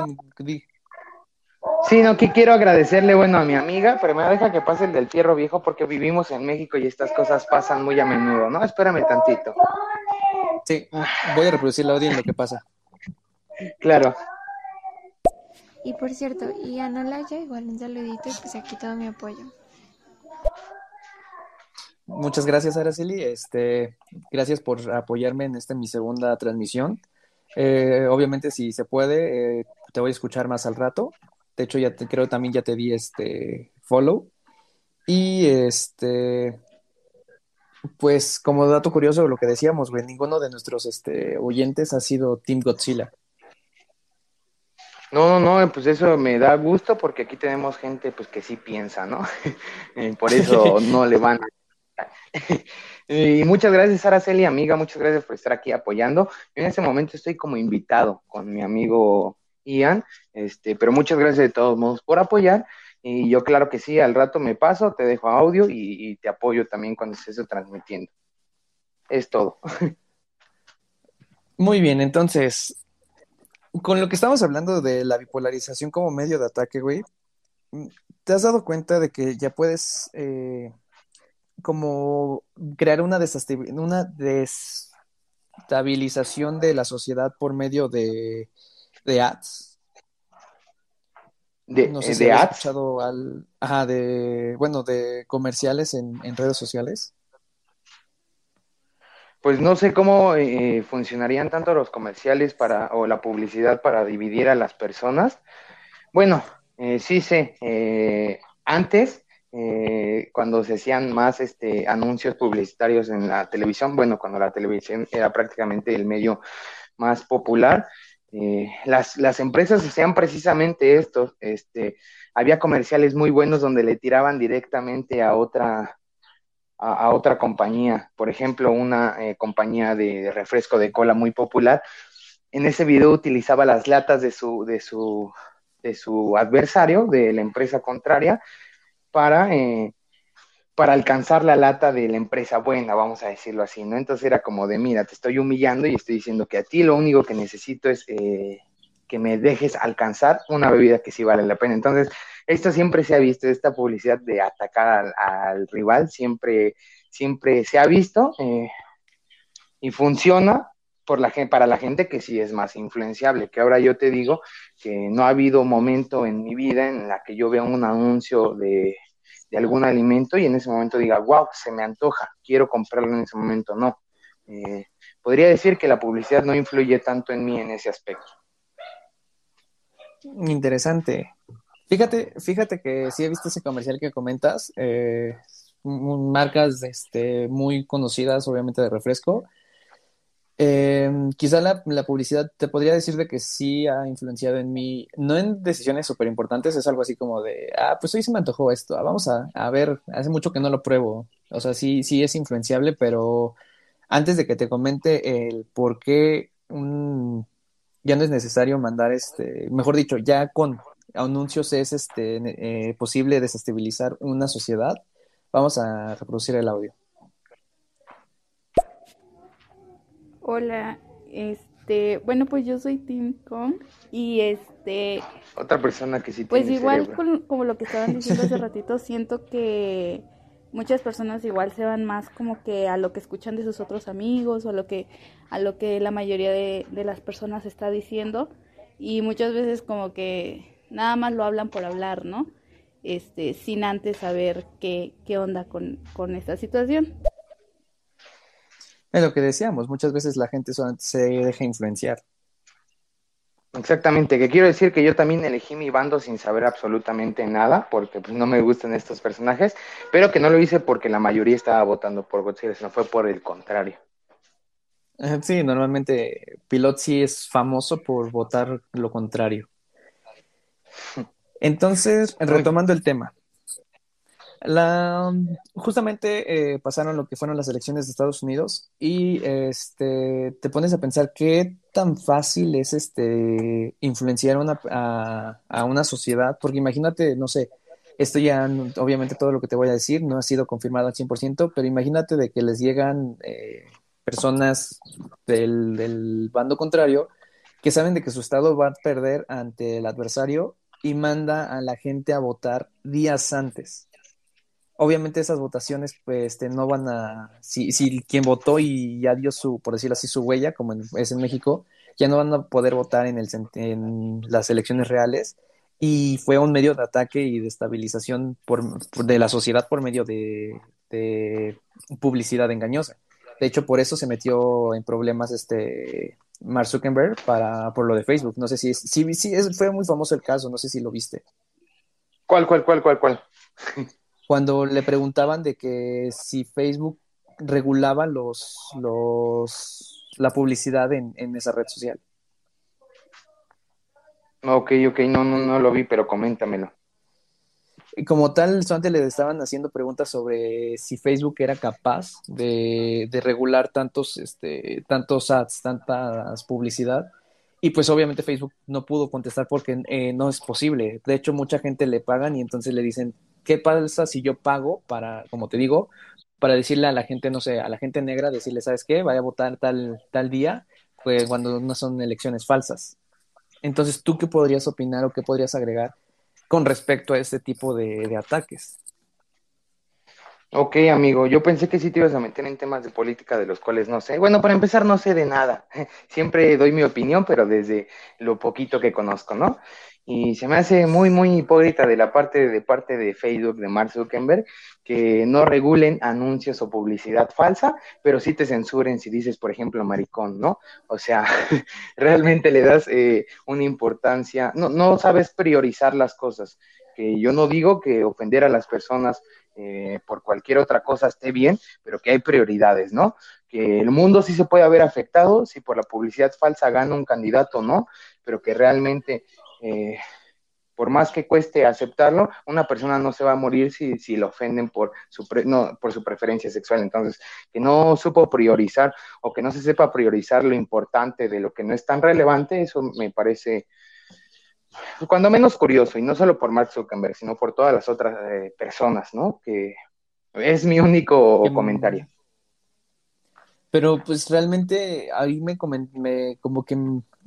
Sí, no, que quiero agradecerle, bueno, a mi amiga, pero me deja que pase el del fierro viejo porque vivimos en México y estas cosas pasan muy a menudo, ¿no? Espérame tantito. Sí, voy a reproducir la audio en lo que pasa. Claro. Y por cierto, y a Laya, igual un saludito y pues aquí todo mi apoyo. Muchas gracias, Araceli. Este, gracias por apoyarme en esta mi segunda transmisión. Eh, obviamente, si se puede, eh, te voy a escuchar más al rato. De hecho, ya te, creo también ya te di este follow. Y este, pues como dato curioso, lo que decíamos, güey, ninguno de nuestros este, oyentes ha sido Team Godzilla. No, no, no, pues eso me da gusto porque aquí tenemos gente pues que sí piensa, ¿no? <laughs> Eh, por eso no le van a... <laughs> y muchas gracias, Araceli, amiga, muchas gracias por estar aquí apoyando. Yo en este momento estoy como invitado con mi amigo Ian, este, pero muchas gracias de todos modos por apoyar. Y yo claro que sí, al rato me paso, te dejo audio y, y te apoyo también cuando estés transmitiendo. Es todo. <laughs> Muy bien, entonces, con lo que estamos hablando de la bipolarización como medio de ataque, güey, ¿te has dado cuenta de que ya puedes eh, como crear una, una desestabilización de la sociedad por medio de, de ads? ¿De, no sé si has escuchado al, ajá, de, bueno, de comerciales en redes sociales pues no sé cómo eh, funcionarían tanto los comerciales para o la publicidad para dividir a las personas. Bueno, eh, sí sé, eh, antes, cuando se hacían más este, anuncios publicitarios en la televisión, bueno, cuando la televisión era prácticamente el medio más popular, las, las empresas hacían precisamente esto. Este, había comerciales muy buenos donde le tiraban directamente a otra a, otra compañía, por ejemplo, una eh, compañía de, refresco de cola muy popular, en ese video utilizaba las latas de su, de su, de su adversario, de la empresa contraria, para, eh, para alcanzar la lata de la empresa buena, vamos a decirlo así, ¿no? Entonces era como de, mira, te estoy humillando y estoy diciendo que a ti lo único que necesito es eh, que me dejes alcanzar una bebida que sí vale la pena. Entonces, esto siempre se ha visto, esta publicidad de atacar al, rival siempre, siempre se ha visto eh, y funciona por la, para la gente que sí es más influenciable, que ahora yo te digo que no ha habido momento en mi vida en la que yo vea un anuncio de, algún alimento y en ese momento diga, wow, se me antoja, quiero comprarlo en ese momento, no. Eh, podría decir que la publicidad no influye tanto en mí en ese aspecto. Interesante. Fíjate, fíjate que sí he visto ese comercial que comentas, eh, marcas este, muy conocidas, obviamente de refresco. Eh, quizá la, publicidad te podría decir de que sí ha influenciado en mí, no en decisiones súper importantes, es algo así como de, ah, pues hoy se me antojó esto, ah, vamos a, a, ver, hace mucho que no lo pruebo. O sea, sí, sí es influenciable, pero antes de que te comente el por qué ya no es necesario mandar este, mejor dicho, ya con anuncios es este, eh, posible desestabilizar una sociedad. Vamos a reproducir el audio. Hola, este, bueno, pues yo soy Tim Kong y este... Otra persona que sí Pues igual como lo que estaban diciendo hace <laughs> ratito, siento que muchas personas igual se van más como que a lo que escuchan de sus otros amigos o a lo que, a lo que la mayoría de, de las personas está diciendo y muchas veces como que nada más lo hablan por hablar, ¿no? Este, sin antes saber qué, qué onda con, con esta situación. Es lo que decíamos, muchas veces la gente se deja influenciar. Exactamente, que quiero decir que yo también elegí mi bando sin saber absolutamente nada, porque pues, no me gustan estos personajes, pero que no lo hice porque la mayoría estaba votando por Godzilla, sino fue por el contrario. Sí, normalmente Pilot sí es famoso por votar lo contrario. Entonces, retomando el tema, la, justamente eh, pasaron lo que fueron las elecciones de Estados Unidos y este, te pones a pensar qué tan fácil es este, influenciar una, a, una sociedad, porque imagínate, no sé, esto ya, obviamente todo lo que te voy a decir no ha sido confirmado al 100%, pero imagínate de que les llegan eh, personas del, del bando contrario que saben de que su estado va a perder ante el adversario y manda a la gente a votar días antes obviamente esas votaciones pues este, no van a, si, si quien votó y ya dio su, por decirlo así, su huella, como es en México, ya no van a poder votar en, el, en las elecciones reales y fue un medio de ataque y de estabilización por, de la sociedad por medio de, publicidad engañosa. De hecho, por eso se metió en problemas este Mark Zuckerberg para, por lo de Facebook. No sé si, si, si es, fue muy famoso el caso, no sé si lo viste. ¿Cuál, cuál, cuál, cuál, cuál? cuando le preguntaban de que si Facebook regulaba los, los la publicidad en, esa red social. Ok, ok, no, no, no lo vi, pero coméntamelo. Como tal, antes le estaban haciendo preguntas sobre si Facebook era capaz de, de regular tantos, este, tantos ads, tantas publicidad. Y pues obviamente Facebook no pudo contestar porque eh, no es posible. De hecho, mucha gente le pagan y entonces le dicen, ¿qué pasa si yo pago para, como te digo, para decirle a la gente, no sé, a la gente negra, decirle, ¿sabes qué? Vaya a votar tal, tal día, pues cuando no son elecciones falsas. Entonces, ¿tú qué podrías opinar o qué podrías agregar con respecto a este tipo de, de ataques? Ok, amigo, yo pensé que sí te ibas a meter en temas de política de los cuales no sé. Bueno, para empezar, no sé de nada. <laughs> Siempre doy mi opinión, pero desde lo poquito que conozco, ¿no? Y se me hace muy, muy hipócrita de la parte de parte de Facebook, de Mark Zuckerberg, que no regulen anuncios o publicidad falsa, pero sí te censuren si dices, por ejemplo, maricón, ¿no? O sea, <laughs> realmente le das eh, una importancia, no, no sabes priorizar las cosas. Que yo no digo que ofender a las personas eh, por cualquier otra cosa esté bien, pero que hay prioridades, ¿no? Que el mundo sí se puede haber afectado si por la publicidad falsa gana un candidato, ¿no? Pero que realmente eh, por más que cueste aceptarlo, una persona no se va a morir si, si lo ofenden por su, no, por su preferencia sexual. Entonces, que no supo priorizar o que no se sepa priorizar lo importante de lo que no es tan relevante, eso me parece cuando menos curioso, y no solo por Mark Zuckerberg, sino por todas las otras eh, personas, ¿no? Que es mi único comentario. Pero pues realmente ahí me, me como que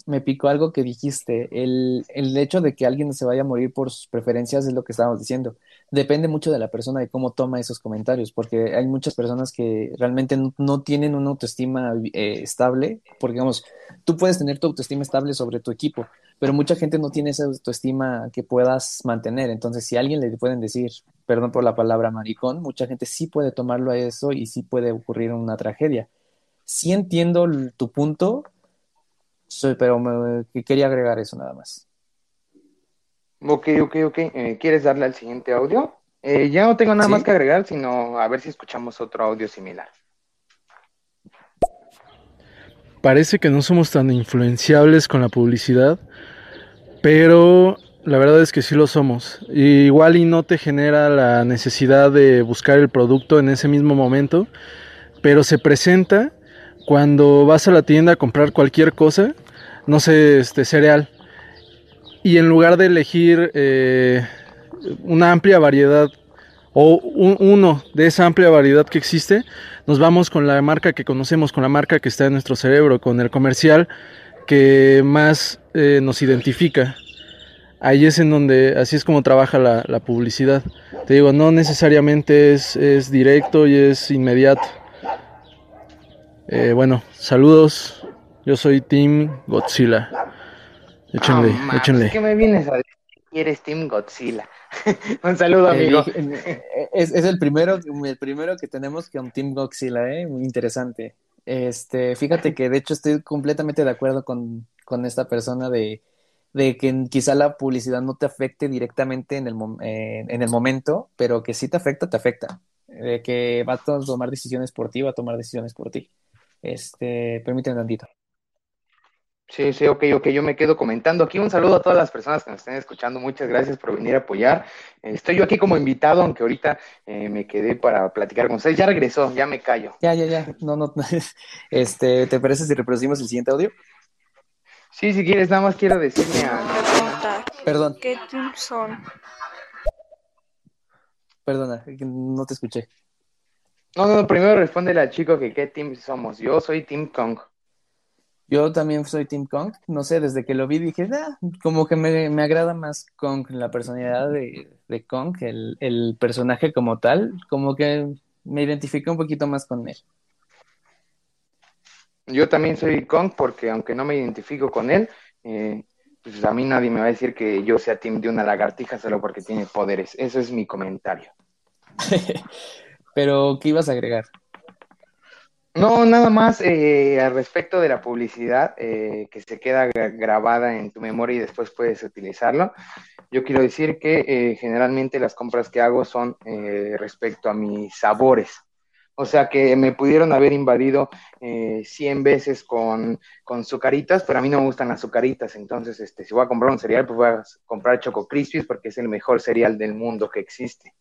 me picó algo que dijiste, el, el hecho de que alguien se vaya a morir por sus preferencias es lo que estábamos diciendo. Depende mucho de la persona y cómo toma esos comentarios, porque hay muchas personas que realmente no, tienen una autoestima eh, estable, porque digamos, tú puedes tener tu autoestima estable sobre tu equipo, pero mucha gente no tiene esa autoestima que puedas mantener. Entonces, si a alguien le pueden decir, perdón por la palabra maricón, mucha gente sí puede tomarlo a eso y sí puede ocurrir una tragedia. Sí entiendo tu punto, pero me, quería agregar eso nada más. Ok, ok, ok. Eh, ¿Quieres darle al siguiente audio? Eh, ya no tengo nada más que agregar, sino a ver si escuchamos otro audio similar. Parece que no somos tan influenciables con la publicidad, pero la verdad es que sí lo somos. igual y no te genera la necesidad de buscar el producto en ese mismo momento, pero se presenta cuando vas a la tienda a comprar cualquier cosa, no sé, este cereal, y en lugar de elegir eh, una amplia variedad o uno de esa amplia variedad que existe, nos vamos con la marca que conocemos, con la marca que está en nuestro cerebro, con el comercial que más eh, nos identifica. Ahí es en donde, así es como trabaja la, publicidad. Te digo, no necesariamente es, es directo y es inmediato. Eh, bueno, saludos. Yo soy Team Godzilla. Échenle, échenle. ¿Qué me vienes a decir? Eres Team Godzilla. <laughs> un saludo, eh, amigo. Eh, es, el primero, el primero que tenemos con Team Godzilla, ¿eh? Muy interesante. Este, fíjate que de hecho estoy completamente de acuerdo con, esta persona de, que quizá la publicidad no te afecte directamente en el, en el momento, pero que sí te afecta, te afecta. De que va a tomar decisiones por ti, va a tomar decisiones por ti. Este, permíteme tantito. Sí, sí, ok, ok, yo me quedo comentando aquí. Un saludo a todas las personas que nos estén escuchando. Muchas gracias por venir a apoyar. Estoy yo aquí como invitado, aunque ahorita eh, me quedé para platicar con ustedes. Ya regresó, ya me callo. Ya, ya, ya. No, no. Este, ¿te parece si reproducimos el siguiente audio? Sí, si quieres, nada más quiero decirme a. Perdón. ¿Qué son? Perdona, no te escuché. No, no, primero responde al chico que qué team somos. Yo soy Team Kong. Yo también soy Team Kong. No sé, desde que lo vi dije, ah, como que me, me, agrada más Kong, la personalidad de, de Kong, el, el, personaje como tal, como que me identifico un poquito más con él. Yo también soy Kong porque aunque no me identifico con él, eh, pues a mí nadie me va a decir que yo sea Team de una lagartija solo porque tiene poderes. Eso es mi comentario. <laughs> Pero, ¿qué ibas a agregar? No, nada más eh, al respecto de la publicidad eh, que se queda grabada en tu memoria y después puedes utilizarlo. Yo quiero decir que eh, generalmente las compras que hago son respecto a mis sabores. O sea que me pudieron haber invadido 100 veces con, con pero a mí no me gustan las sucaritas. Entonces, este, si voy a comprar un cereal, pues voy a comprar Choco Crispies porque es el mejor cereal del mundo que existe.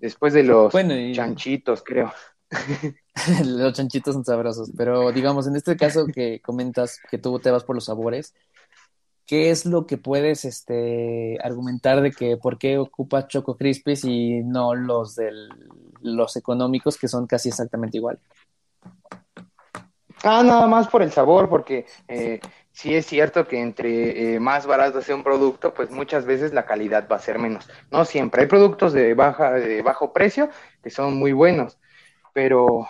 Después de los chanchitos, creo. <laughs> <laughs> los chanchitos son sabrosos, pero digamos, en este caso que comentas que tú te vas por los sabores, ¿qué es lo que puedes este, argumentar de que por qué ocupa Choco Crispies y no los de los económicos que son casi exactamente igual? Ah, nada más por el sabor, porque eh, sí es cierto que entre eh, más barato sea un producto, pues muchas veces la calidad va a ser menos. No siempre. Hay productos de baja, de bajo precio que son muy buenos, pero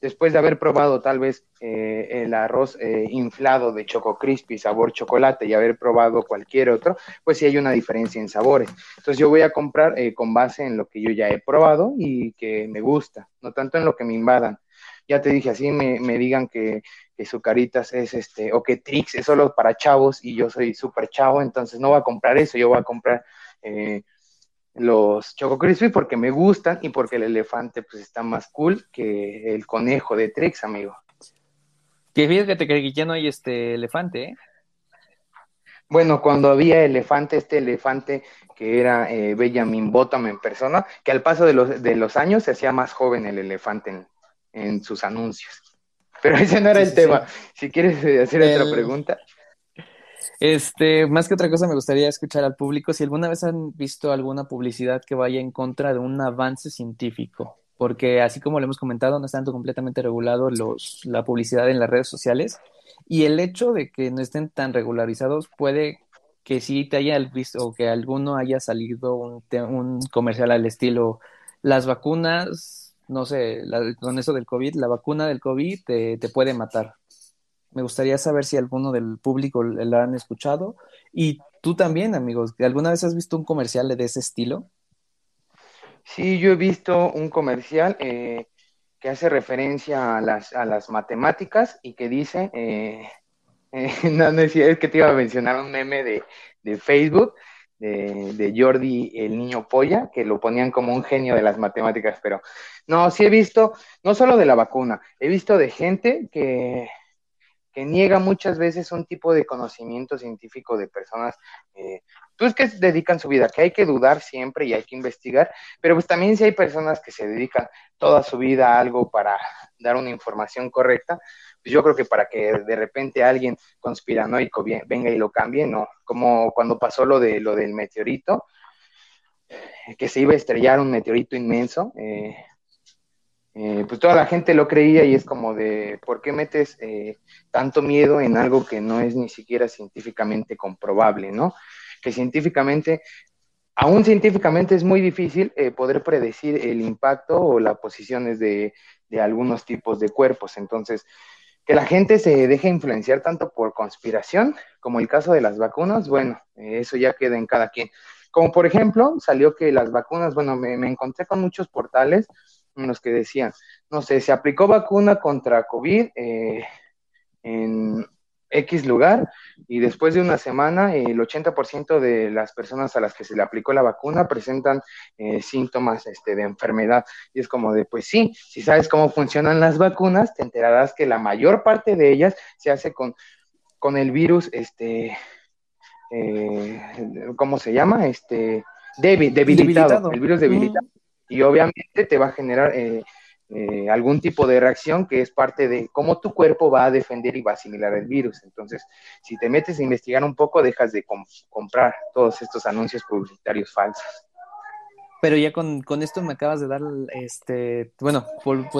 después de haber probado tal vez eh, el arroz eh, inflado de Choco Crispy, sabor chocolate, y haber probado cualquier otro, pues sí hay una diferencia en sabores. Entonces yo voy a comprar con base en lo que yo ya he probado y que me gusta, no tanto en lo que me invadan. Ya te dije, así me, me digan que, que Sucaritas es este, o que Trix es solo para chavos y yo soy súper chavo, entonces no voy a comprar eso, yo voy a comprar los Choco Crispy porque me gustan y porque el elefante pues está más cool que el conejo de Trix, amigo. Que fíjate que ya no hay este elefante, ¿eh? Bueno, cuando había elefante, este elefante que era eh, Benjamin Bottom en persona, que al paso de los, de los años se hacía más joven el elefante en, sus anuncios. <laughs> Pero ese no era el tema. Si quieres hacer otra pregunta. Este, más que otra cosa, me gustaría escuchar al público si alguna vez han visto alguna publicidad que vaya en contra de un avance científico, porque así como lo hemos comentado, no está completamente regulado los, la publicidad en las redes sociales y el hecho de que no estén tan regularizados puede que sí te haya visto o que alguno haya salido un, un comercial al estilo las vacunas, no sé, con eso del COVID, la vacuna del COVID te, te puede matar me gustaría saber si alguno del público la han escuchado. Y tú también, amigos, ¿alguna vez has visto un comercial de ese estilo? Sí, yo he visto un comercial eh, que hace referencia a las, a las matemáticas y que dice, eh, <laughs> eh, no, no que te iba a mencionar un meme de, de Facebook, de, Jordi el niño polla, que lo ponían como un genio de las matemáticas, pero no, sí he visto, no solo de la vacuna, he visto de gente que que niega muchas veces un tipo de conocimiento científico de personas eh, pues que dedican su vida, que hay que dudar siempre y hay que investigar, pero pues también si hay personas que se dedican toda su vida a algo para dar una información correcta, yo creo que para que de repente alguien conspiranoico venga y lo cambie, no, como cuando pasó lo de lo del meteorito, que se iba a estrellar un meteorito inmenso, eh, eh, pues toda la gente lo creía y es como de, ¿por qué metes eh, tanto miedo en algo que no es ni siquiera científicamente comprobable, ¿no? Que científicamente, aún científicamente es muy difícil poder predecir el impacto o las posiciones de, de algunos tipos de cuerpos. Entonces, que la gente se deje influenciar tanto por conspiración como el caso de las vacunas, bueno, eso ya queda en cada quien. Como por ejemplo, salió que las vacunas, bueno, me, encontré con muchos portales en los que decían, no sé, se aplicó vacuna contra COVID eh, en X lugar y después de una semana el 80% de las personas a las que se le aplicó la vacuna presentan eh, síntomas este, de enfermedad. Y es como de, pues sí, si sabes cómo funcionan las vacunas, te enterarás que la mayor parte de ellas se hace con, con el virus este, eh, ¿cómo se llama? Este, debilitado, el virus debilitado. Y obviamente te va a generar eh, eh, algún tipo de reacción que es parte de cómo tu cuerpo va a defender y va a asimilar el virus. Entonces, si te metes a investigar un poco, dejas de comprar todos estos anuncios publicitarios falsos. Pero ya con, esto me acabas de dar, este, bueno,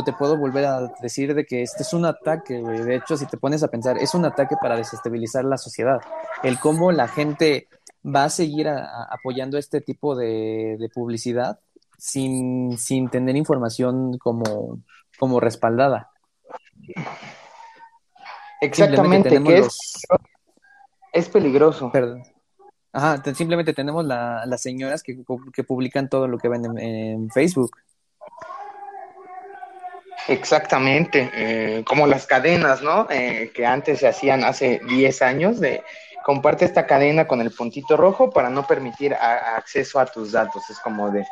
te puedo volver a decir de que este es un ataque. De hecho, si te pones a pensar, es un ataque para desestabilizar la sociedad. El cómo la gente va a seguir apoyando este tipo de, publicidad sin, sin, tener información como, como respaldada. Exactamente, que es, es peligroso. Perdón. Ajá, simplemente tenemos las señoras que, publican todo lo que ven en, Facebook. Exactamente, eh, como las cadenas, ¿no? Eh, que antes se hacían hace 10 años de comparte esta cadena con el puntito rojo para no permitir acceso a tus datos. Es como de,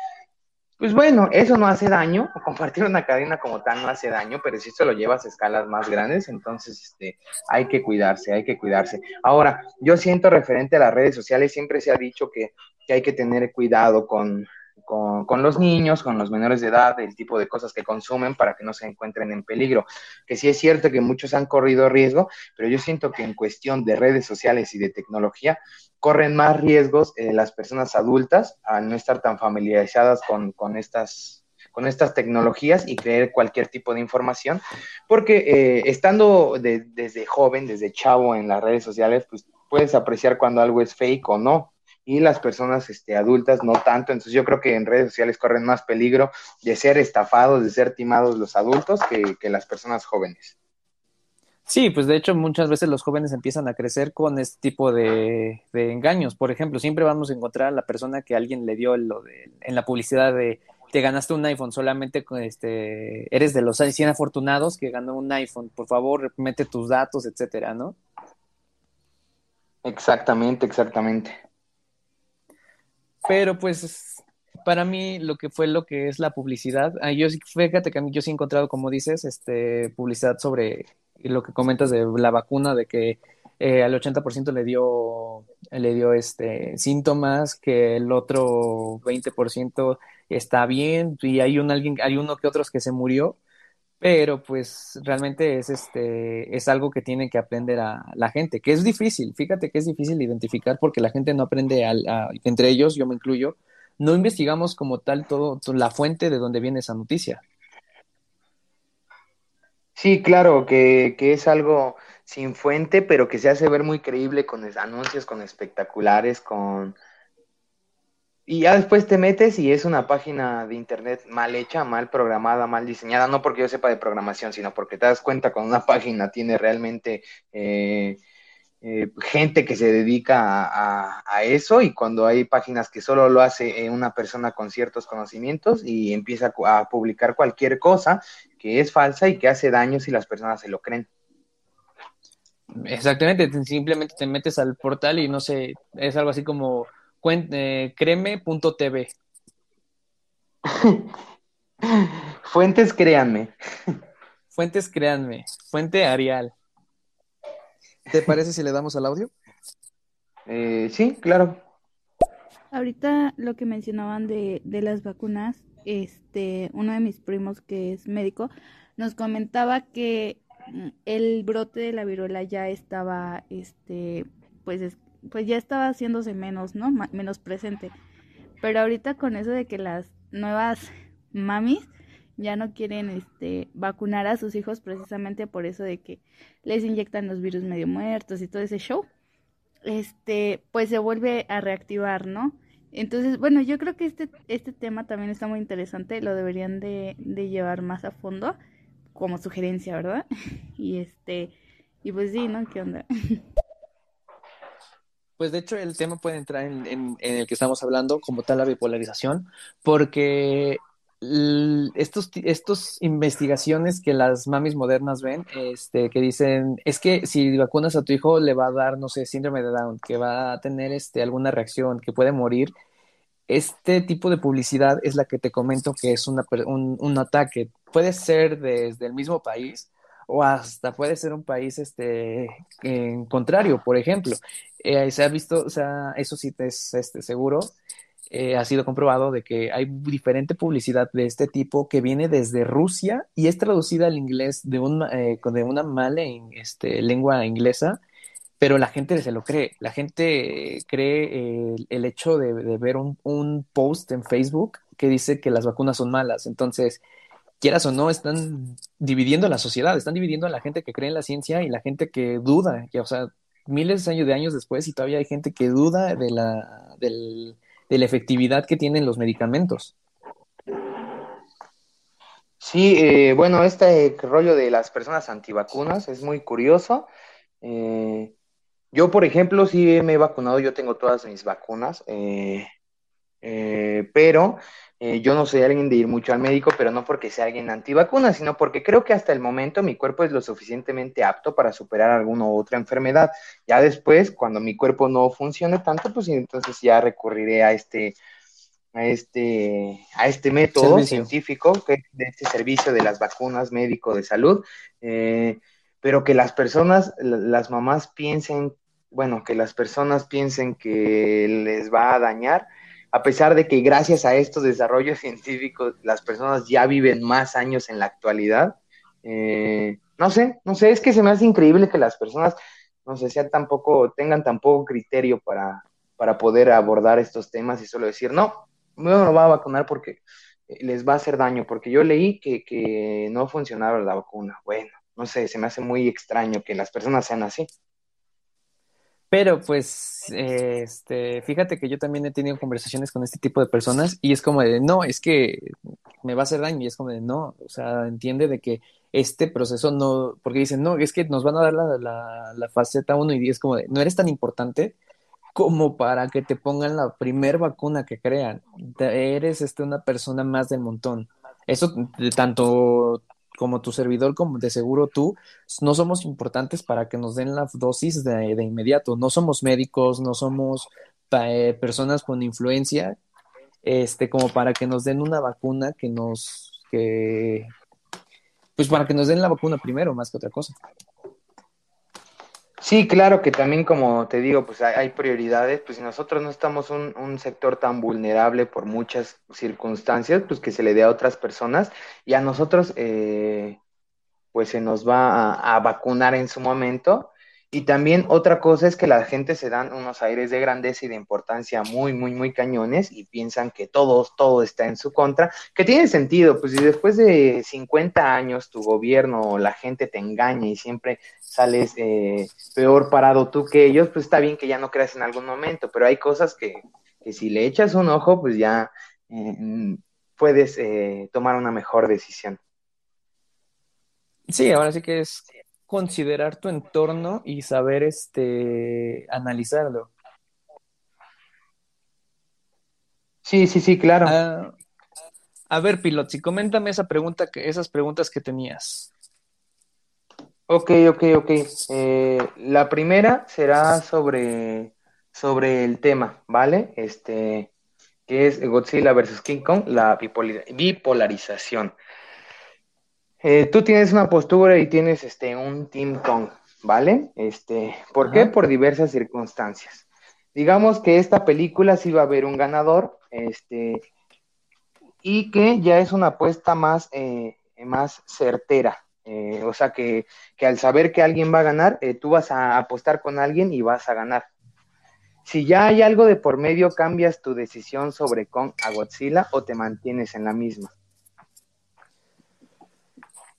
pues bueno, eso no hace daño, compartir una cadena como tal no hace daño, pero si esto lo llevas a escalas más grandes, entonces este, hay que cuidarse, hay que cuidarse. Ahora, yo siento referente a las redes sociales, siempre se ha dicho que, que hay que tener cuidado con, con, los niños, con los menores de edad, el tipo de cosas que consumen para que no se encuentren en peligro. Que sí es cierto que muchos han corrido riesgo, pero yo siento que en cuestión de redes sociales y de tecnología, corren más riesgos eh, las personas adultas al no estar tan familiarizadas con, estas con estas tecnologías y creer cualquier tipo de información, porque eh, estando desde joven, desde chavo en las redes sociales, pues puedes apreciar cuando algo es fake o no y las personas este, adultas no tanto. Entonces yo creo que en redes sociales corren más peligro de ser estafados, de ser timados los adultos que, las personas jóvenes. Sí, pues de hecho muchas veces los jóvenes empiezan a crecer con este tipo de, engaños. Por ejemplo, siempre vamos a encontrar a la persona que alguien le dio lo de, en la publicidad de te ganaste un iPhone, solamente este, eres de los 100 afortunados que ganó un iPhone, por favor, mete tus datos, etcétera, ¿no? Exactamente, exactamente. Pero pues para mí lo que fue lo que es la publicidad, ah, yo fíjate que a mí yo sí he encontrado, como dices, este publicidad sobre lo que comentas de la vacuna, de que eh, al 80% le dio, le dio este, síntomas, que el otro 20% está bien, y hay, un, alguien, hay uno que otros que se murió, pero pues realmente es este es algo que tiene que aprender a la gente, que es difícil, fíjate que es difícil identificar porque la gente no aprende, a, entre ellos, yo me incluyo, no investigamos como tal todo, la fuente de donde viene esa noticia. Sí, claro, que, que es algo sin fuente, pero que se hace ver muy creíble con anuncios, con espectaculares, con, y ya después te metes y es una página de internet mal hecha, mal programada, mal diseñada, no porque yo sepa de programación, sino porque te das cuenta cuando una página tiene realmente eh, eh, gente que se dedica a, eso y cuando hay páginas que solo lo hace eh, una persona con ciertos conocimientos y empieza a publicar cualquier cosa que es falsa y que hace daño si las personas se lo creen. Exactamente, simplemente te metes al portal y no sé, es algo así como eh, creme.tv. <laughs> Fuentes, créanme. Fuentes, créanme. Fuente Arial. ¿Te parece si le damos al audio? Eh, sí, claro. Ahorita lo que mencionaban de, de las vacunas, este, uno de mis primos que es médico, nos comentaba que el brote de la viruela ya estaba, este, pues, pues ya estaba haciéndose menos, ¿no? menos presente. Pero ahorita con eso de que las nuevas mamis ya no quieren este vacunar a sus hijos precisamente por eso de que les inyectan los virus medio muertos y todo ese show. Este, pues se vuelve a reactivar, ¿no? Entonces, bueno, yo creo que este, este tema también está muy interesante, lo deberían de, de llevar más a fondo como sugerencia, ¿verdad? <laughs> Y este, y pues sí, ¿no? ¿Qué onda? <laughs> Pues de hecho el tema puede entrar en, el que estamos hablando como tal la bipolarización, porque estos, estos investigaciones que las mamis modernas ven, este, que dicen, es que si vacunas a tu hijo le va a dar, no sé, síndrome de Down, que va a tener este, alguna reacción, que puede morir. Este tipo de publicidad es la que te comento que es una, un, un ataque. Puede ser desde el mismo país o hasta puede ser un país este, en contrario, por ejemplo. Eh, se ha visto, o sea, eso sí es este, seguro, eh, ha sido comprobado de que hay diferente publicidad de este tipo que viene desde Rusia y es traducida al inglés de, un, eh, de una mala este, lengua inglesa, pero la gente se lo cree. La gente cree el, hecho de, ver un, un, post en Facebook que dice que las vacunas son malas. Entonces, quieras o no, están dividiendo la sociedad, están dividiendo a la gente que cree en la ciencia y la gente que duda, que, o sea, miles de años, de años después y todavía hay gente que duda de la, del de la efectividad que tienen los medicamentos. Sí, eh, bueno, este rollo de las personas antivacunas es muy curioso. Eh, yo, por ejemplo, sí me he vacunado, yo tengo todas mis vacunas, eh, pero eh, yo no soy alguien de ir mucho al médico, pero no porque sea alguien antivacuna, sino porque creo que hasta el momento mi cuerpo es lo suficientemente apto para superar alguna u otra enfermedad. Ya después, cuando mi cuerpo no funcione tanto, pues entonces ya recurriré a este, a este, a este método científico, que es de este servicio de las vacunas médico de salud, eh, pero que las personas, las mamás piensen, bueno, que las personas piensen que les va a dañar a pesar de que gracias a estos desarrollos <laughs> científicos las personas ya viven más años en la actualidad. Eh, no sé, no sé, es que se me hace increíble que las personas, no sé, sean tampoco, tengan tan poco criterio para, para poder abordar estos temas y solo decir, no, no va a vacunar porque les va a hacer daño, porque yo leí que, que no funcionaba la vacuna. Bueno, no sé, se me hace muy extraño que las personas sean así. Pero pues, este, fíjate que yo también he tenido conversaciones con este tipo de personas y es como de, no, es que me va a hacer daño y es como de, no, o sea, entiende de que este proceso no, porque dicen, no, es que nos van a dar la, la, faceta 1 y es como de, no eres tan importante como para que te pongan la primer vacuna que crean. Eres este, una persona más del montón. Eso tanto como tu servidor, como de seguro tú, no somos importantes para que nos den la dosis de, inmediato. No somos médicos, no somos eh, personas con influencia, este, como para que nos den una vacuna que nos, que, pues para que nos den la vacuna primero, más que otra cosa. Sí, claro que también como te digo, pues hay, prioridades, pues si nosotros no estamos un, sector tan vulnerable por muchas circunstancias, pues que se le dé a otras personas y a nosotros eh, pues se nos va a, vacunar en su momento y también otra cosa es que la gente se dan unos aires de grandeza y de importancia muy, muy, muy cañones y piensan que todo, todo está en su contra, que tiene sentido, pues si después de 50 años tu gobierno o la gente te engaña y siempre sales eh, peor parado tú que ellos, pues está bien que ya no creas en algún momento, pero hay cosas que, que si le echas un ojo, pues ya eh, puedes eh, tomar una mejor decisión. Sí, ahora sí que es considerar tu entorno y saber este analizarlo. Sí, sí, sí, claro. Ah, a ver, Pilotzi, coméntame esa pregunta que, esas preguntas que tenías. Ok, ok, ok. Eh, la primera será sobre, sobre el tema, ¿vale? Este, que es Godzilla versus King Kong, la bipolarización. Eh, tú tienes una postura y tienes este, un Team Kong, ¿vale? Este, ¿Por qué? Por diversas circunstancias. Digamos que esta película sí va a haber un ganador, este, y que ya es una apuesta más, eh, más certera, Eh, o sea que, que, al saber que alguien va a ganar, eh, tú vas a apostar con alguien y vas a ganar. Si ya hay algo de por medio, ¿cambias tu decisión sobre Kong a Godzilla o te mantienes en la misma?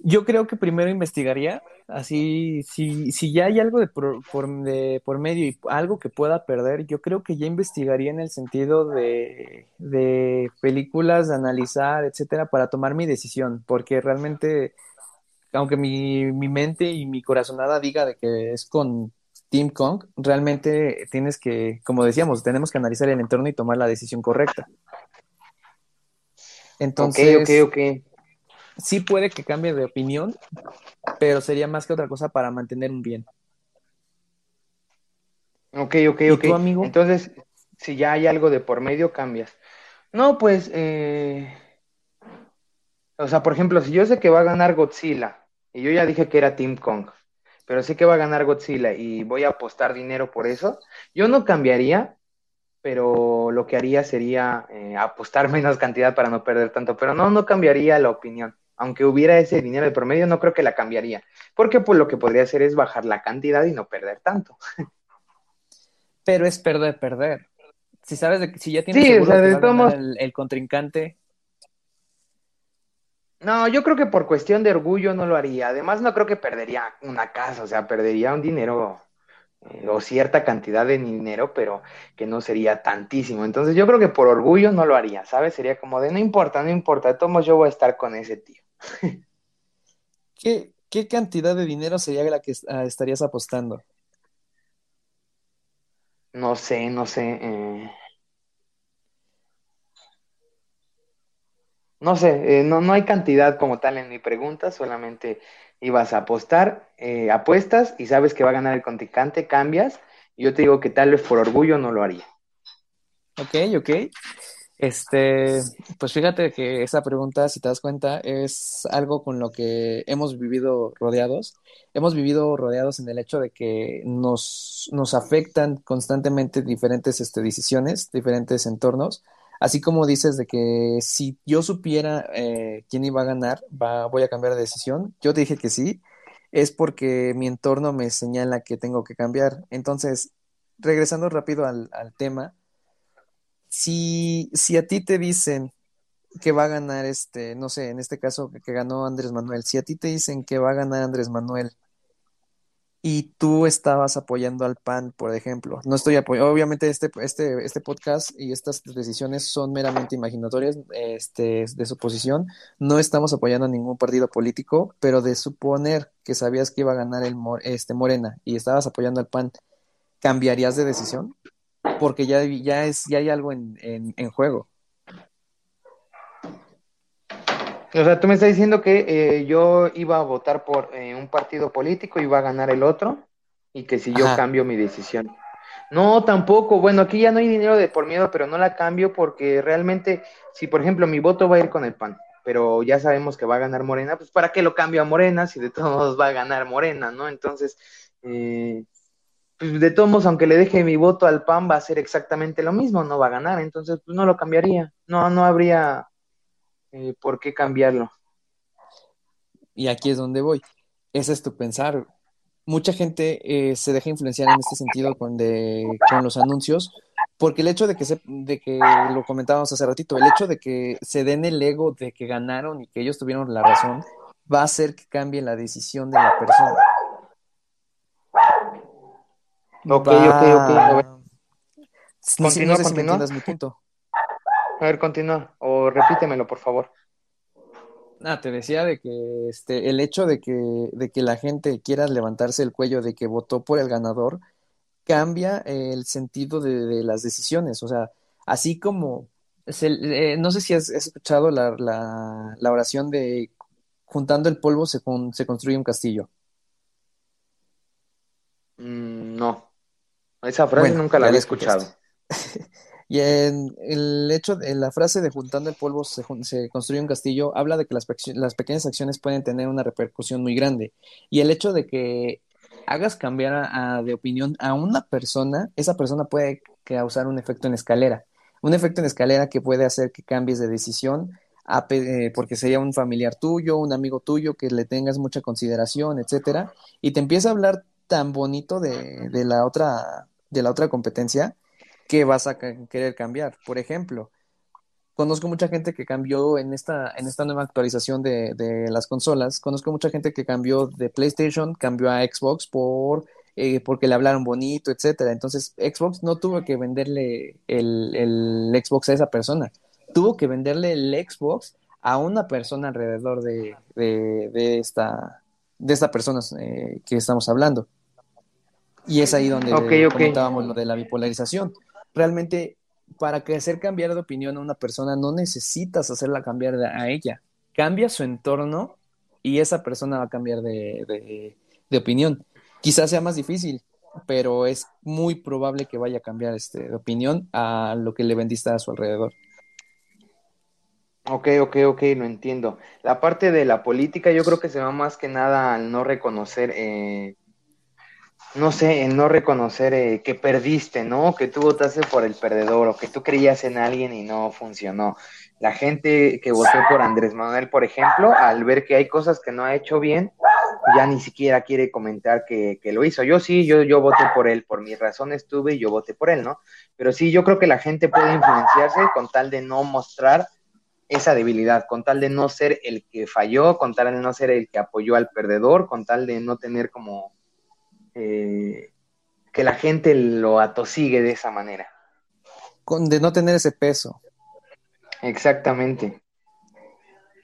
Yo creo que primero investigaría, así, si, si ya hay algo de por, de por medio y algo que pueda perder, yo creo que ya investigaría en el sentido de, de películas, de analizar, etcétera, para tomar mi decisión, porque realmente, aunque mi, mi mente y mi corazonada diga de que es con Team Kong, realmente tienes que, como decíamos, tenemos que analizar el entorno y tomar la decisión correcta. Entonces, ok, ok, ok sí puede que cambie de opinión, pero sería más que otra cosa para mantener un bien. Ok, ok, ok. amigo? Entonces, si ya hay algo de por medio, cambias. No, pues, eh... o sea, por ejemplo, si yo sé que va a ganar Godzilla, y yo ya dije que era Team Kong, pero sé que va a ganar Godzilla y voy a apostar dinero por eso, yo no cambiaría, pero lo que haría sería eh, apostar <laughs> menos cantidad para no perder tanto, pero no, no cambiaría la opinión aunque hubiera ese dinero de promedio, no creo que la cambiaría. Porque pues lo que podría hacer es bajar la cantidad y no perder tanto. Pero es perder, perder. Si sabes de, si ya tienes seguro el, contrincante. No, yo creo que por cuestión de orgullo no lo haría. Además, no creo que perdería una casa, o sea, perdería un dinero eh, o cierta cantidad de dinero, pero que no sería tantísimo. Entonces, yo creo que por orgullo no lo haría, ¿sabes? Sería como de no importa, no importa, de todos yo voy a estar con ese tío. ¿Qué, ¿Qué, cantidad de dinero sería la que ah, estarías apostando? No sé, no sé. Eh. No sé, eh, no, no hay cantidad como tal en mi pregunta, solamente ibas a apostar, eh, apuestas y sabes que va a ganar el contrincante, cambias, y yo te digo que tal vez por orgullo no lo haría. Ok, ok. Este, pues fíjate que esa pregunta, si te das cuenta, es algo con lo que hemos vivido rodeados. Hemos vivido rodeados en el hecho de que nos, nos afectan constantemente diferentes este, decisiones, diferentes entornos. Así como dices de que si yo supiera eh, quién iba a ganar, va, voy a cambiar de decisión. Yo dije que sí, es porque mi entorno me señala que tengo que cambiar. Entonces, regresando rápido al, al tema, si, si a ti te dicen que va a ganar este, no sé, en este caso que, ganó Andrés Manuel, si a ti te dicen que va a ganar Andrés Manuel y tú estabas apoyando al PAN, por ejemplo, no estoy apoyando, obviamente este, este, este podcast y estas decisiones son meramente imaginatorias este, de su posición, no estamos apoyando a ningún partido político, pero de suponer que sabías que iba a ganar el este, Morena y estabas apoyando al PAN, ¿cambiarías de decisión? Porque ya, ya, es, ya hay algo en, en, juego. O sea, tú me estás diciendo que eh, yo iba a votar por eh, un partido político y iba a ganar el otro y que si yo cambio mi decisión. No, tampoco. Bueno, aquí ya no hay dinero de por miedo, pero no la cambio porque realmente, si por ejemplo mi voto va a ir con el PAN, pero ya sabemos que va a ganar Morena, pues ¿para qué lo cambio a Morena si de todos modos va a ganar Morena, ¿no? Entonces, eh, pues de todos modos, aunque le deje mi voto al PAN, va a ser exactamente lo mismo, no va a ganar, entonces pues no lo cambiaría, no, no habría eh, por qué cambiarlo. Y aquí es donde voy, ese es tu pensar. Mucha gente eh, se deja influenciar en este sentido con, de, con los anuncios, porque el hecho de que, se, de que lo comentábamos hace ratito, el hecho de que se den el ego de que ganaron y que ellos tuvieron la razón, va a hacer que cambie la decisión de la persona. Ok, ok, ok. A ver. Continúa, continúa. mi punto. A ver, continúa. O repítemelo, por favor. Ah, te decía de que este, el hecho de que, de que la gente quiera levantarse el cuello de que votó por el ganador cambia el sentido de, las decisiones. O sea, así como eh, no sé si has, escuchado la, la, oración de juntando el polvo se, se construye un castillo. Mm, no. Esa frase nunca la había escuchado. <laughs> y en el hecho, en la frase de juntando el polvo se, construye un castillo, habla de que las, las, pequeñas acciones pueden tener una repercusión muy grande. Y el hecho de que hagas cambiar de opinión a una persona, esa persona puede causar un efecto en escalera. Un efecto en escalera que puede hacer que cambies de decisión eh, porque sería un familiar tuyo, un amigo tuyo que le tengas mucha consideración, etcétera, y te empieza a hablar tan bonito de, de la otra de la otra competencia que vas a querer cambiar. Por ejemplo, conozco mucha gente que cambió en esta, en esta nueva actualización de, de las consolas, conozco mucha gente que cambió de PlayStation, cambió a Xbox por eh, porque le hablaron bonito, etcétera. Entonces, Xbox no tuvo que venderle el, el, Xbox a esa persona, tuvo que venderle el Xbox a una persona alrededor de, de, esta, de esta persona eh, que estamos hablando. Y es ahí donde comentábamos lo de la bipolarización. Realmente, para que hacer cambiar de opinión a una persona, no necesitas hacerla cambiar a ella. Cambia su entorno y esa persona va a cambiar de, de opinión. Quizás sea más difícil, pero es muy probable que vaya a cambiar este, de opinión a lo que le vendiste a su alrededor. Ok, ok, ok, lo entiendo. La parte de la política yo creo que se va más que nada al no reconocer, eh, no sé, en no reconocer eh, que perdiste, ¿no? Que tú votaste por el perdedor o que tú creías en alguien y no funcionó. La gente que votó por Andrés Manuel, por ejemplo, al ver que hay cosas que no ha hecho bien, ya ni siquiera quiere comentar que, lo hizo. Yo sí, yo, yo voté por él, por mis razones tuve y yo voté por él, ¿no? Pero sí, yo creo que la gente puede influenciarse con tal de no mostrar esa debilidad, con tal de no ser el que falló, con tal de no ser el que apoyó al perdedor, con tal de no tener como eh, que la gente lo atosigue de esa manera. Con, de no tener ese peso. Exactamente.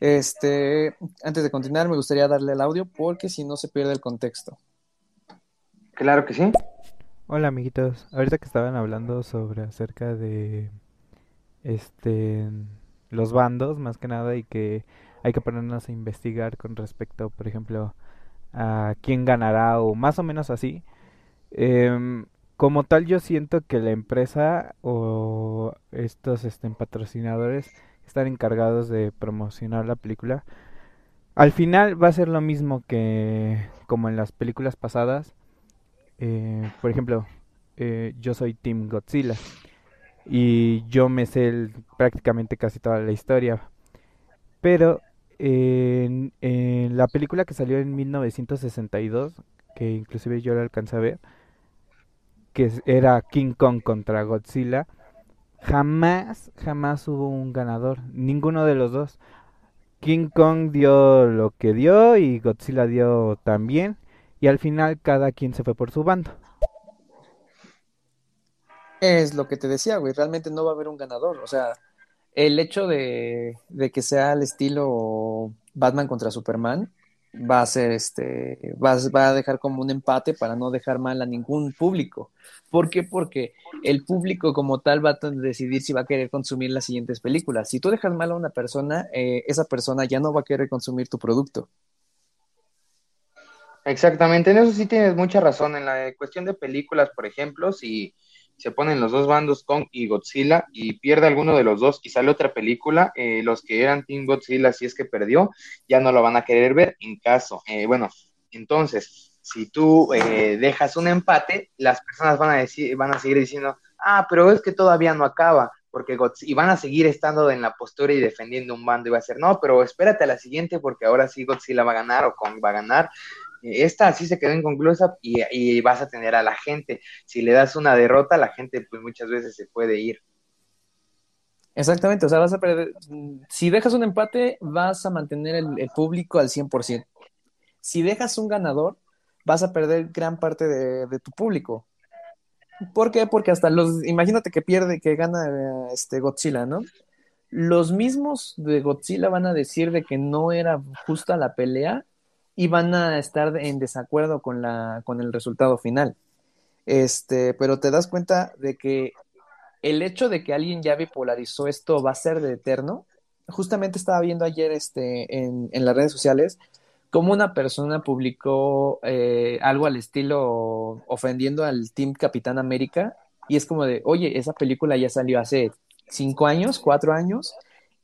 Este, antes de continuar, me gustaría darle el audio porque si no se pierde el contexto. Claro que sí. Hola amiguitos, ahorita que estaban hablando sobre acerca de este los bandos más que nada y que hay que ponernos a investigar con respecto, por ejemplo, a quién ganará o más o menos así. Em, como tal, yo siento que la empresa o estos este, patrocinadores están encargados de promocionar la película. Al final va a ser lo mismo que como en las películas pasadas. Eh, por ejemplo, eh, yo soy Team Godzilla y yo me sé prácticamente casi toda la historia. Pero en, la película que salió en 1962, que inclusive yo la alcancé a ver, que era King Kong contra Godzilla, jamás, jamás hubo un ganador, ninguno de los dos. King Kong dio lo que dio y Godzilla dio también, y al final cada quien se fue por su bando. Es lo que te decía, güey, realmente no va a haber un ganador, o sea, el hecho de, de que sea el estilo Batman contra Superman, va a ser este, va, va, a dejar como un empate para no dejar mal a ningún público. ¿Por qué? Porque el público como tal va a decidir si va a querer consumir las siguientes películas. Si tú dejas mal a una persona, eh, esa persona ya no va a querer consumir tu producto. Exactamente, en eso sí tienes mucha razón. En la cuestión de películas, por ejemplo, si se ponen los dos bandos, Kong y Godzilla, y pierde alguno de los dos y sale otra película, eh, los que eran Team Godzilla, si es que perdió, ya no lo van a querer ver en caso. Eh, bueno, entonces, si tú eh, dejas un empate, las personas van a, decir, van a seguir diciendo, ah, pero es que todavía no acaba, porque y van a seguir estando en la postura y defendiendo un bando y va a ser, no, pero espérate a la siguiente porque ahora sí Godzilla va a ganar o Kong va a ganar esta sí se quedó inconclusa y, vas a tener a la gente. Si le das una derrota, la gente pues muchas veces se puede ir. Exactamente, o sea, vas a perder, si dejas un empate, vas a mantener el, público al 100%. Si dejas un ganador, vas a perder gran parte de, tu público. ¿Por qué? Porque hasta los, imagínate que pierde, que gana este Godzilla, ¿no? Los mismos de Godzilla van a decir de que no era justa la pelea y van a estar en desacuerdo con, la, con el resultado final. Este, pero te das cuenta de que el hecho de que alguien ya bipolarizó esto va a ser de eterno. Justamente estaba viendo ayer este, en, en las redes sociales cómo una persona publicó eh, algo al estilo ofendiendo al Team Capitán América y es como de, oye, esa película ya salió hace cinco años, cuatro años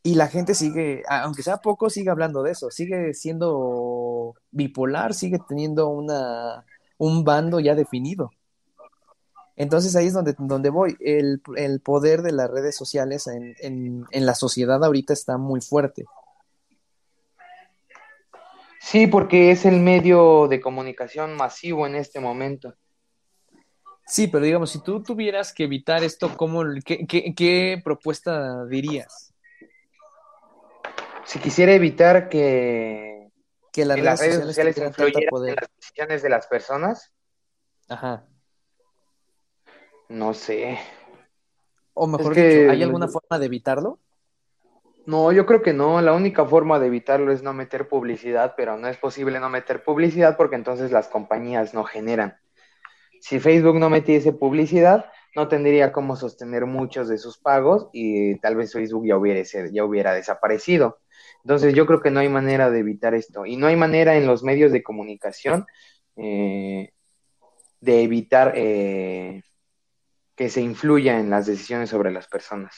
y la gente sigue, aunque sea poco, sigue hablando de eso, sigue siendo bipolar, sigue teniendo una, un bando ya definido. Entonces ahí es donde, donde voy. El, el poder de las redes sociales en, en, en, la sociedad ahorita está muy fuerte. Sí, porque es el medio de comunicación masivo en este momento. Sí, pero digamos, si tú tuvieras que evitar esto, ¿cómo, qué, qué, qué propuesta dirías? Si quisiera evitar que, que, las, que redes las redes sociales, sociales influyeran en las decisiones de las personas, Ajá. no sé. O mejor Es que- dicho, ¿hay alguna forma de evitarlo? No, yo creo que no. La única forma de evitarlo es no meter publicidad, pero no es posible no meter publicidad porque entonces las compañías no generan. Si Facebook no metiese publicidad, no tendría cómo sostener muchos de sus pagos y tal vez Facebook ya hubiera, ya hubiera desaparecido. Entonces yo creo que no hay manera de evitar esto. Y no hay manera en los medios de comunicación eh, de evitar eh, que se influya en las decisiones sobre las personas.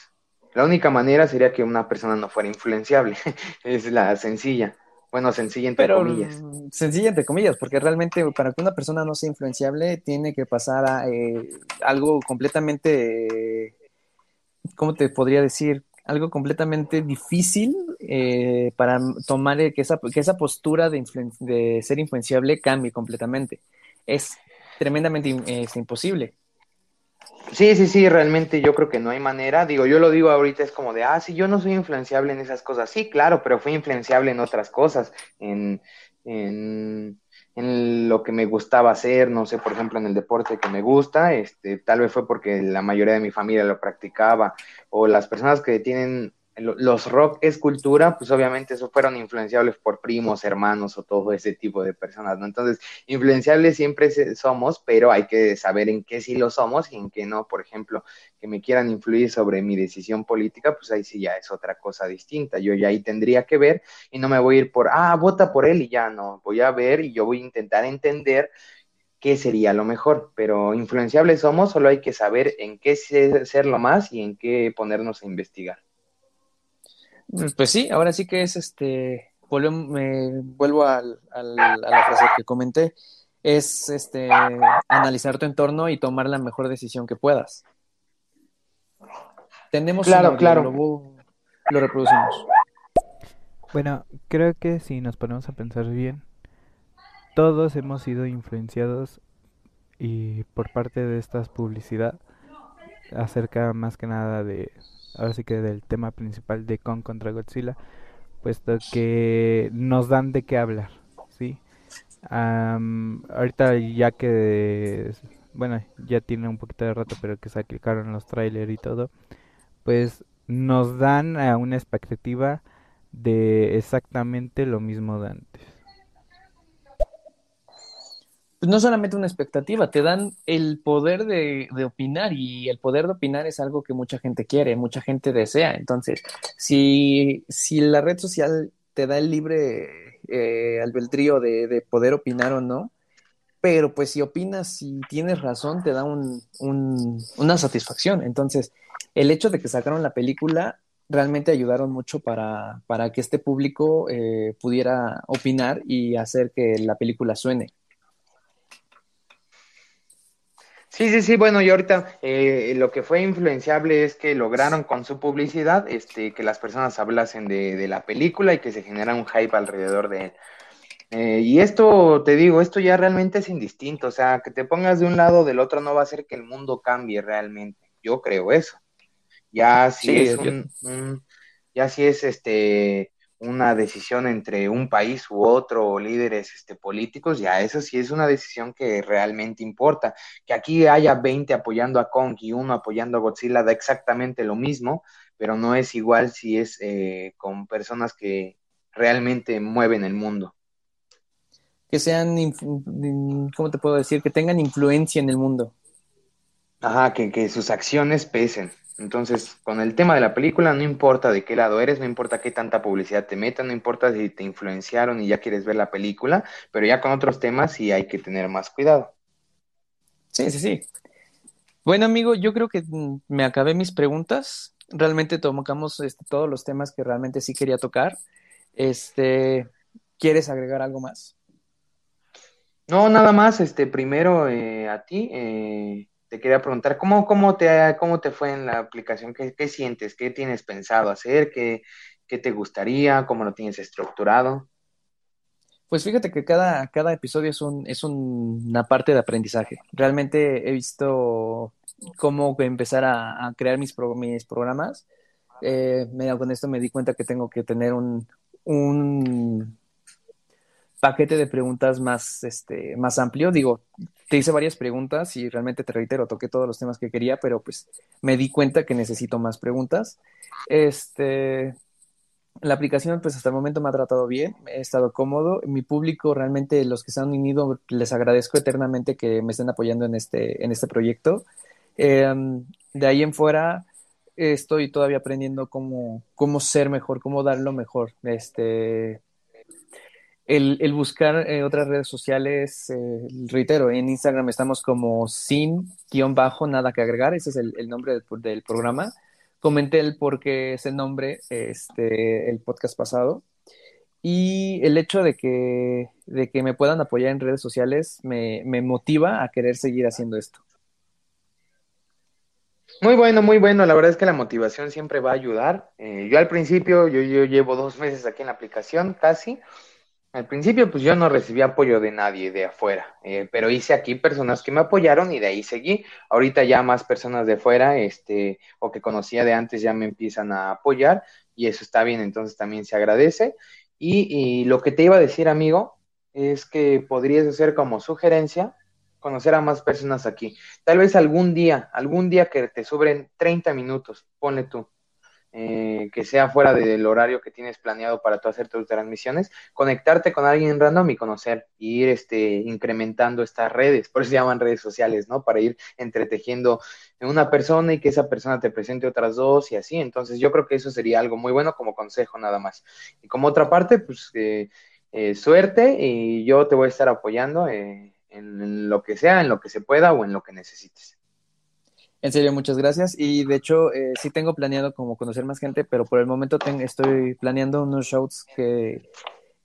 La única manera sería que una persona no fuera influenciable. <laughs> es la sencilla. Bueno, sencilla entre Pero comillas. mm, sencilla entre comillas, porque realmente para que una persona no sea influenciable tiene que pasar a eh, algo completamente, ¿cómo te podría decir? Algo completamente difícil eh, para tomar que esa, que esa postura de, ser influenciable cambie completamente. Es tremendamente es imposible. Sí, sí, sí, realmente yo creo que no hay manera. Digo, yo lo digo ahorita, es como de, ah, sí, yo no soy influenciable en esas cosas. Sí, claro, pero fui influenciable en otras cosas, en, en lo que me gustaba hacer, no sé, por ejemplo, en el deporte que me gusta, este, tal vez fue porque la mayoría de mi familia lo practicaba, o las personas que tienen los rock es cultura, pues obviamente eso fueron influenciables por primos, hermanos o todo ese tipo de personas, ¿no? Entonces, influenciables siempre somos, pero hay que saber en qué sí lo somos y en qué no. Por ejemplo, que me quieran influir sobre mi decisión política, pues ahí sí ya es otra cosa distinta. Yo ya ahí tendría que ver y no me voy a ir por, ah, vota por él y ya no. Voy a ver y yo voy a intentar entender qué sería lo mejor. Pero influenciables somos, solo hay que saber en qué se- serlo más y en qué ponernos a investigar. Pues sí, ahora sí que es este, vuelvo, me vuelvo al- al- a la frase que comenté, es este, analizar tu entorno y tomar la mejor decisión que puedas. Tenemos Claro, claro. Lo, lo reproducimos. Bueno, creo que si nos ponemos a pensar bien, todos hemos sido influenciados y por parte de esta publicidad acerca más que nada de, ahora sí que del tema principal de Kong contra Godzilla, puesto que nos dan de qué hablar, ¿sí? Ahorita ya que, bueno, ya tiene un poquito de rato, pero que sacaron los trailers y todo, pues nos dan a una expectativa de exactamente lo mismo de antes. Pues no solamente una expectativa, te dan el poder de, opinar y el poder de opinar es algo que mucha gente quiere, mucha gente desea. Entonces, si, si la red social te da el libre eh, albedrío de, de poder opinar o no, pero pues si opinas y tienes razón, te da un, un- una satisfacción. Entonces, el hecho de que sacaron la película realmente ayudaron mucho para, para que este público eh, pudiera opinar y hacer que la película suene. Sí, sí, sí, bueno, y ahorita eh, lo que fue influenciable es que lograron con su publicidad este, que las personas hablasen de, de la película y que se genera un hype alrededor de él. Eh, y esto, te digo, esto ya realmente es indistinto, o sea, que te pongas de un lado o del otro no va a hacer que el mundo cambie realmente. Yo creo eso. Ya si Sí, es un- ya si es este una decisión entre un país u otro o líderes este, políticos, ya eso sí es una decisión que realmente importa. Que aquí haya 20 apoyando a Kong y uno apoyando a Godzilla da exactamente lo mismo, pero no es igual si es eh, con personas que realmente mueven el mundo. que sean, ¿cómo te puedo decir? Que tengan influencia en el mundo. Ajá, que, que sus acciones pesen. Entonces, con el tema de la película, no importa de qué lado eres, no importa qué tanta publicidad te metan, no importa si te influenciaron y ya quieres ver la película, pero ya con otros temas sí hay que tener más cuidado. Sí, sí, sí. Bueno, amigo, yo creo que mm, me acabé mis preguntas. Realmente tocamos este, todos los temas que realmente sí quería tocar. Este, ¿quieres agregar algo más? No, nada más, este, primero eh, a ti, eh, te quería preguntar, ¿cómo, cómo, te, cómo te fue en la aplicación? ¿Qué, qué sientes? ¿Qué tienes pensado hacer? ¿Qué, ¿Qué te gustaría? ¿Cómo lo tienes estructurado? Pues fíjate que cada, cada episodio es, un, es una parte de aprendizaje. Realmente he visto cómo empezar a, crear mis, mis programas. Eh, con esto me di cuenta que tengo que tener un paquete de preguntas más, este, más amplio. Digo, te hice varias preguntas y realmente te reitero, toqué todos los temas que quería, pero pues me di cuenta que necesito más preguntas. Este, la aplicación, pues hasta el momento me ha tratado bien, he estado cómodo. Mi público, realmente, los que se han unido, les agradezco eternamente que me estén apoyando en este, en este proyecto. Em, de ahí en fuera, estoy todavía aprendiendo cómo, cómo ser mejor, cómo dar lo mejor. Este, el, buscar eh, otras redes sociales, eh, reitero, en Instagram estamos como sin guion bajo, nada que agregar, ese es el, nombre del programa comenté el por qué ese nombre, este, el podcast pasado. Y el hecho de que, de que me puedan apoyar en redes sociales me, me motiva a querer seguir haciendo esto. Muy bueno, muy bueno. La verdad es que la motivación siempre va a ayudar. Eh, yo al principio, yo, yo llevo dos meses aquí en la aplicación, casi. Al principio, pues yo no recibí apoyo de nadie de afuera, eh, pero hice aquí personas que me apoyaron y de ahí seguí. Ahorita ya más personas de afuera, este, o que conocía de antes ya me empiezan a apoyar y eso está bien, entonces también se agradece. Y, lo que te iba a decir, amigo, es que podrías hacer como sugerencia conocer a más personas aquí. Tal vez algún día, algún día que te sobren 30 minutos, ponle tú eh, que sea fuera del horario que tienes planeado para hacer tus transmisiones, conectarte con alguien random y conocer, y ir este, incrementando estas redes, por eso se llaman redes sociales, ¿no? Para ir entretejiendo en una persona y que esa persona te presente otras dos y así. Entonces yo creo que eso sería algo muy bueno como consejo nada más. Y como otra parte, pues eh, eh, suerte y yo te voy a estar apoyando en lo que sea, en lo que se pueda o en lo que necesites. En serio, muchas gracias. Y de hecho, eh, sí tengo planeado como conocer más gente, pero por el momento estoy planeando unos shows que,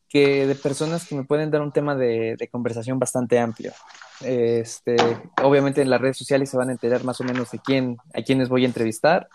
que de personas que me pueden dar un tema de, conversación bastante amplio. Este, obviamente en las redes sociales se van a enterar más o menos de quién, a quiénes voy a entrevistar.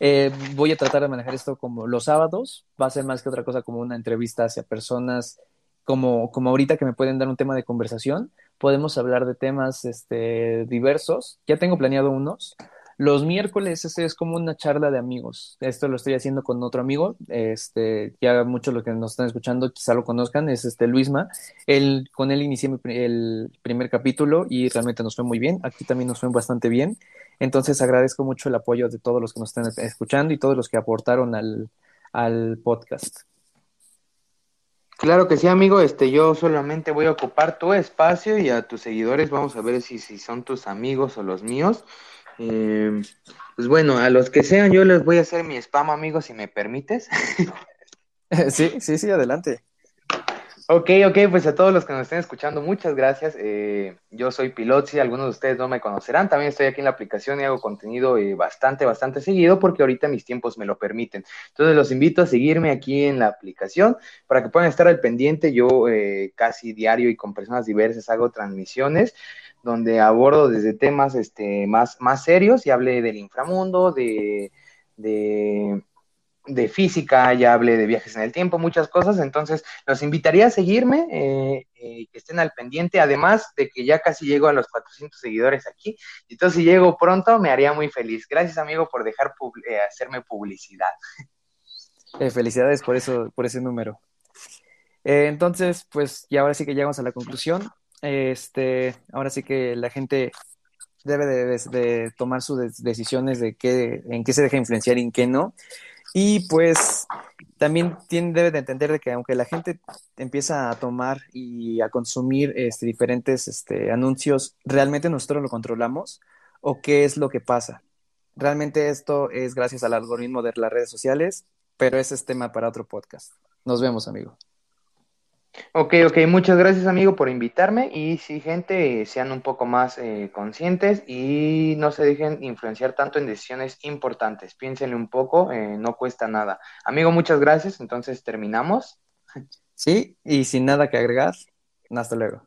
Eh, voy a tratar de manejar esto como los sábados. Va a ser más que otra cosa como una entrevista hacia personas como, como ahorita que me pueden dar un tema de conversación podemos hablar de temas este, diversos. Ya tengo planeado unos. Los miércoles este es como una charla de amigos. Esto lo estoy haciendo con otro amigo. Este, ya muchos los que nos están escuchando quizá lo conozcan, es este Luisma. Él, con él inicié el primer capítulo y realmente nos fue muy bien. Aquí también nos fue bastante bien. Entonces agradezco mucho el apoyo de todos los que nos están escuchando y todos los que aportaron al, al podcast. Claro que sí, amigo. Este, yo solamente voy a ocupar tu espacio y a tus seguidores vamos a ver si, si son tus amigos o los míos. Eh, pues bueno, a los que sean, yo les voy a hacer mi spam, amigo, si me permites. <laughs> sí, sí, sí, adelante. Ok, ok, pues a todos los que nos estén escuchando, muchas gracias. Eh, yo soy Pilotzi, algunos de ustedes no me conocerán. También estoy aquí en la aplicación y hago contenido eh, bastante, bastante seguido porque ahorita mis tiempos me lo permiten. Entonces los invito a seguirme aquí en la aplicación para que puedan estar al pendiente. Yo eh, casi diario y con personas diversas hago transmisiones donde abordo desde temas este, más, más serios y hable del inframundo, de, de de física, ya hablé de viajes en el tiempo, muchas cosas, entonces los invitaría a seguirme, eh, eh, que estén al pendiente, además de que ya casi llego a los 400 seguidores aquí, entonces si llego pronto me haría muy feliz. Gracias amigo por dejar eh, hacerme publicidad. felicidades por eso, por ese número. entonces, pues ya ahora sí que llegamos a la conclusión. Este, ahora sí que la gente debe de, tomar sus decisiones de qué, en qué se deja influenciar y en qué no. Y pues también tiene, debe de entender de que aunque la gente empieza a tomar y a consumir este, diferentes este, anuncios, ¿realmente nosotros lo controlamos? ¿O qué es lo que pasa? Realmente esto es gracias al algoritmo de las redes sociales, pero ese es tema para otro podcast. Nos vemos, amigo. Ok, ok, muchas gracias amigo por invitarme y si gente, sean un poco más eh, conscientes y no se dejen influenciar tanto en decisiones importantes. Piénsenle un poco, eh, no cuesta nada. Amigo, muchas gracias, entonces terminamos. Sí, y sin nada que agregar, hasta luego.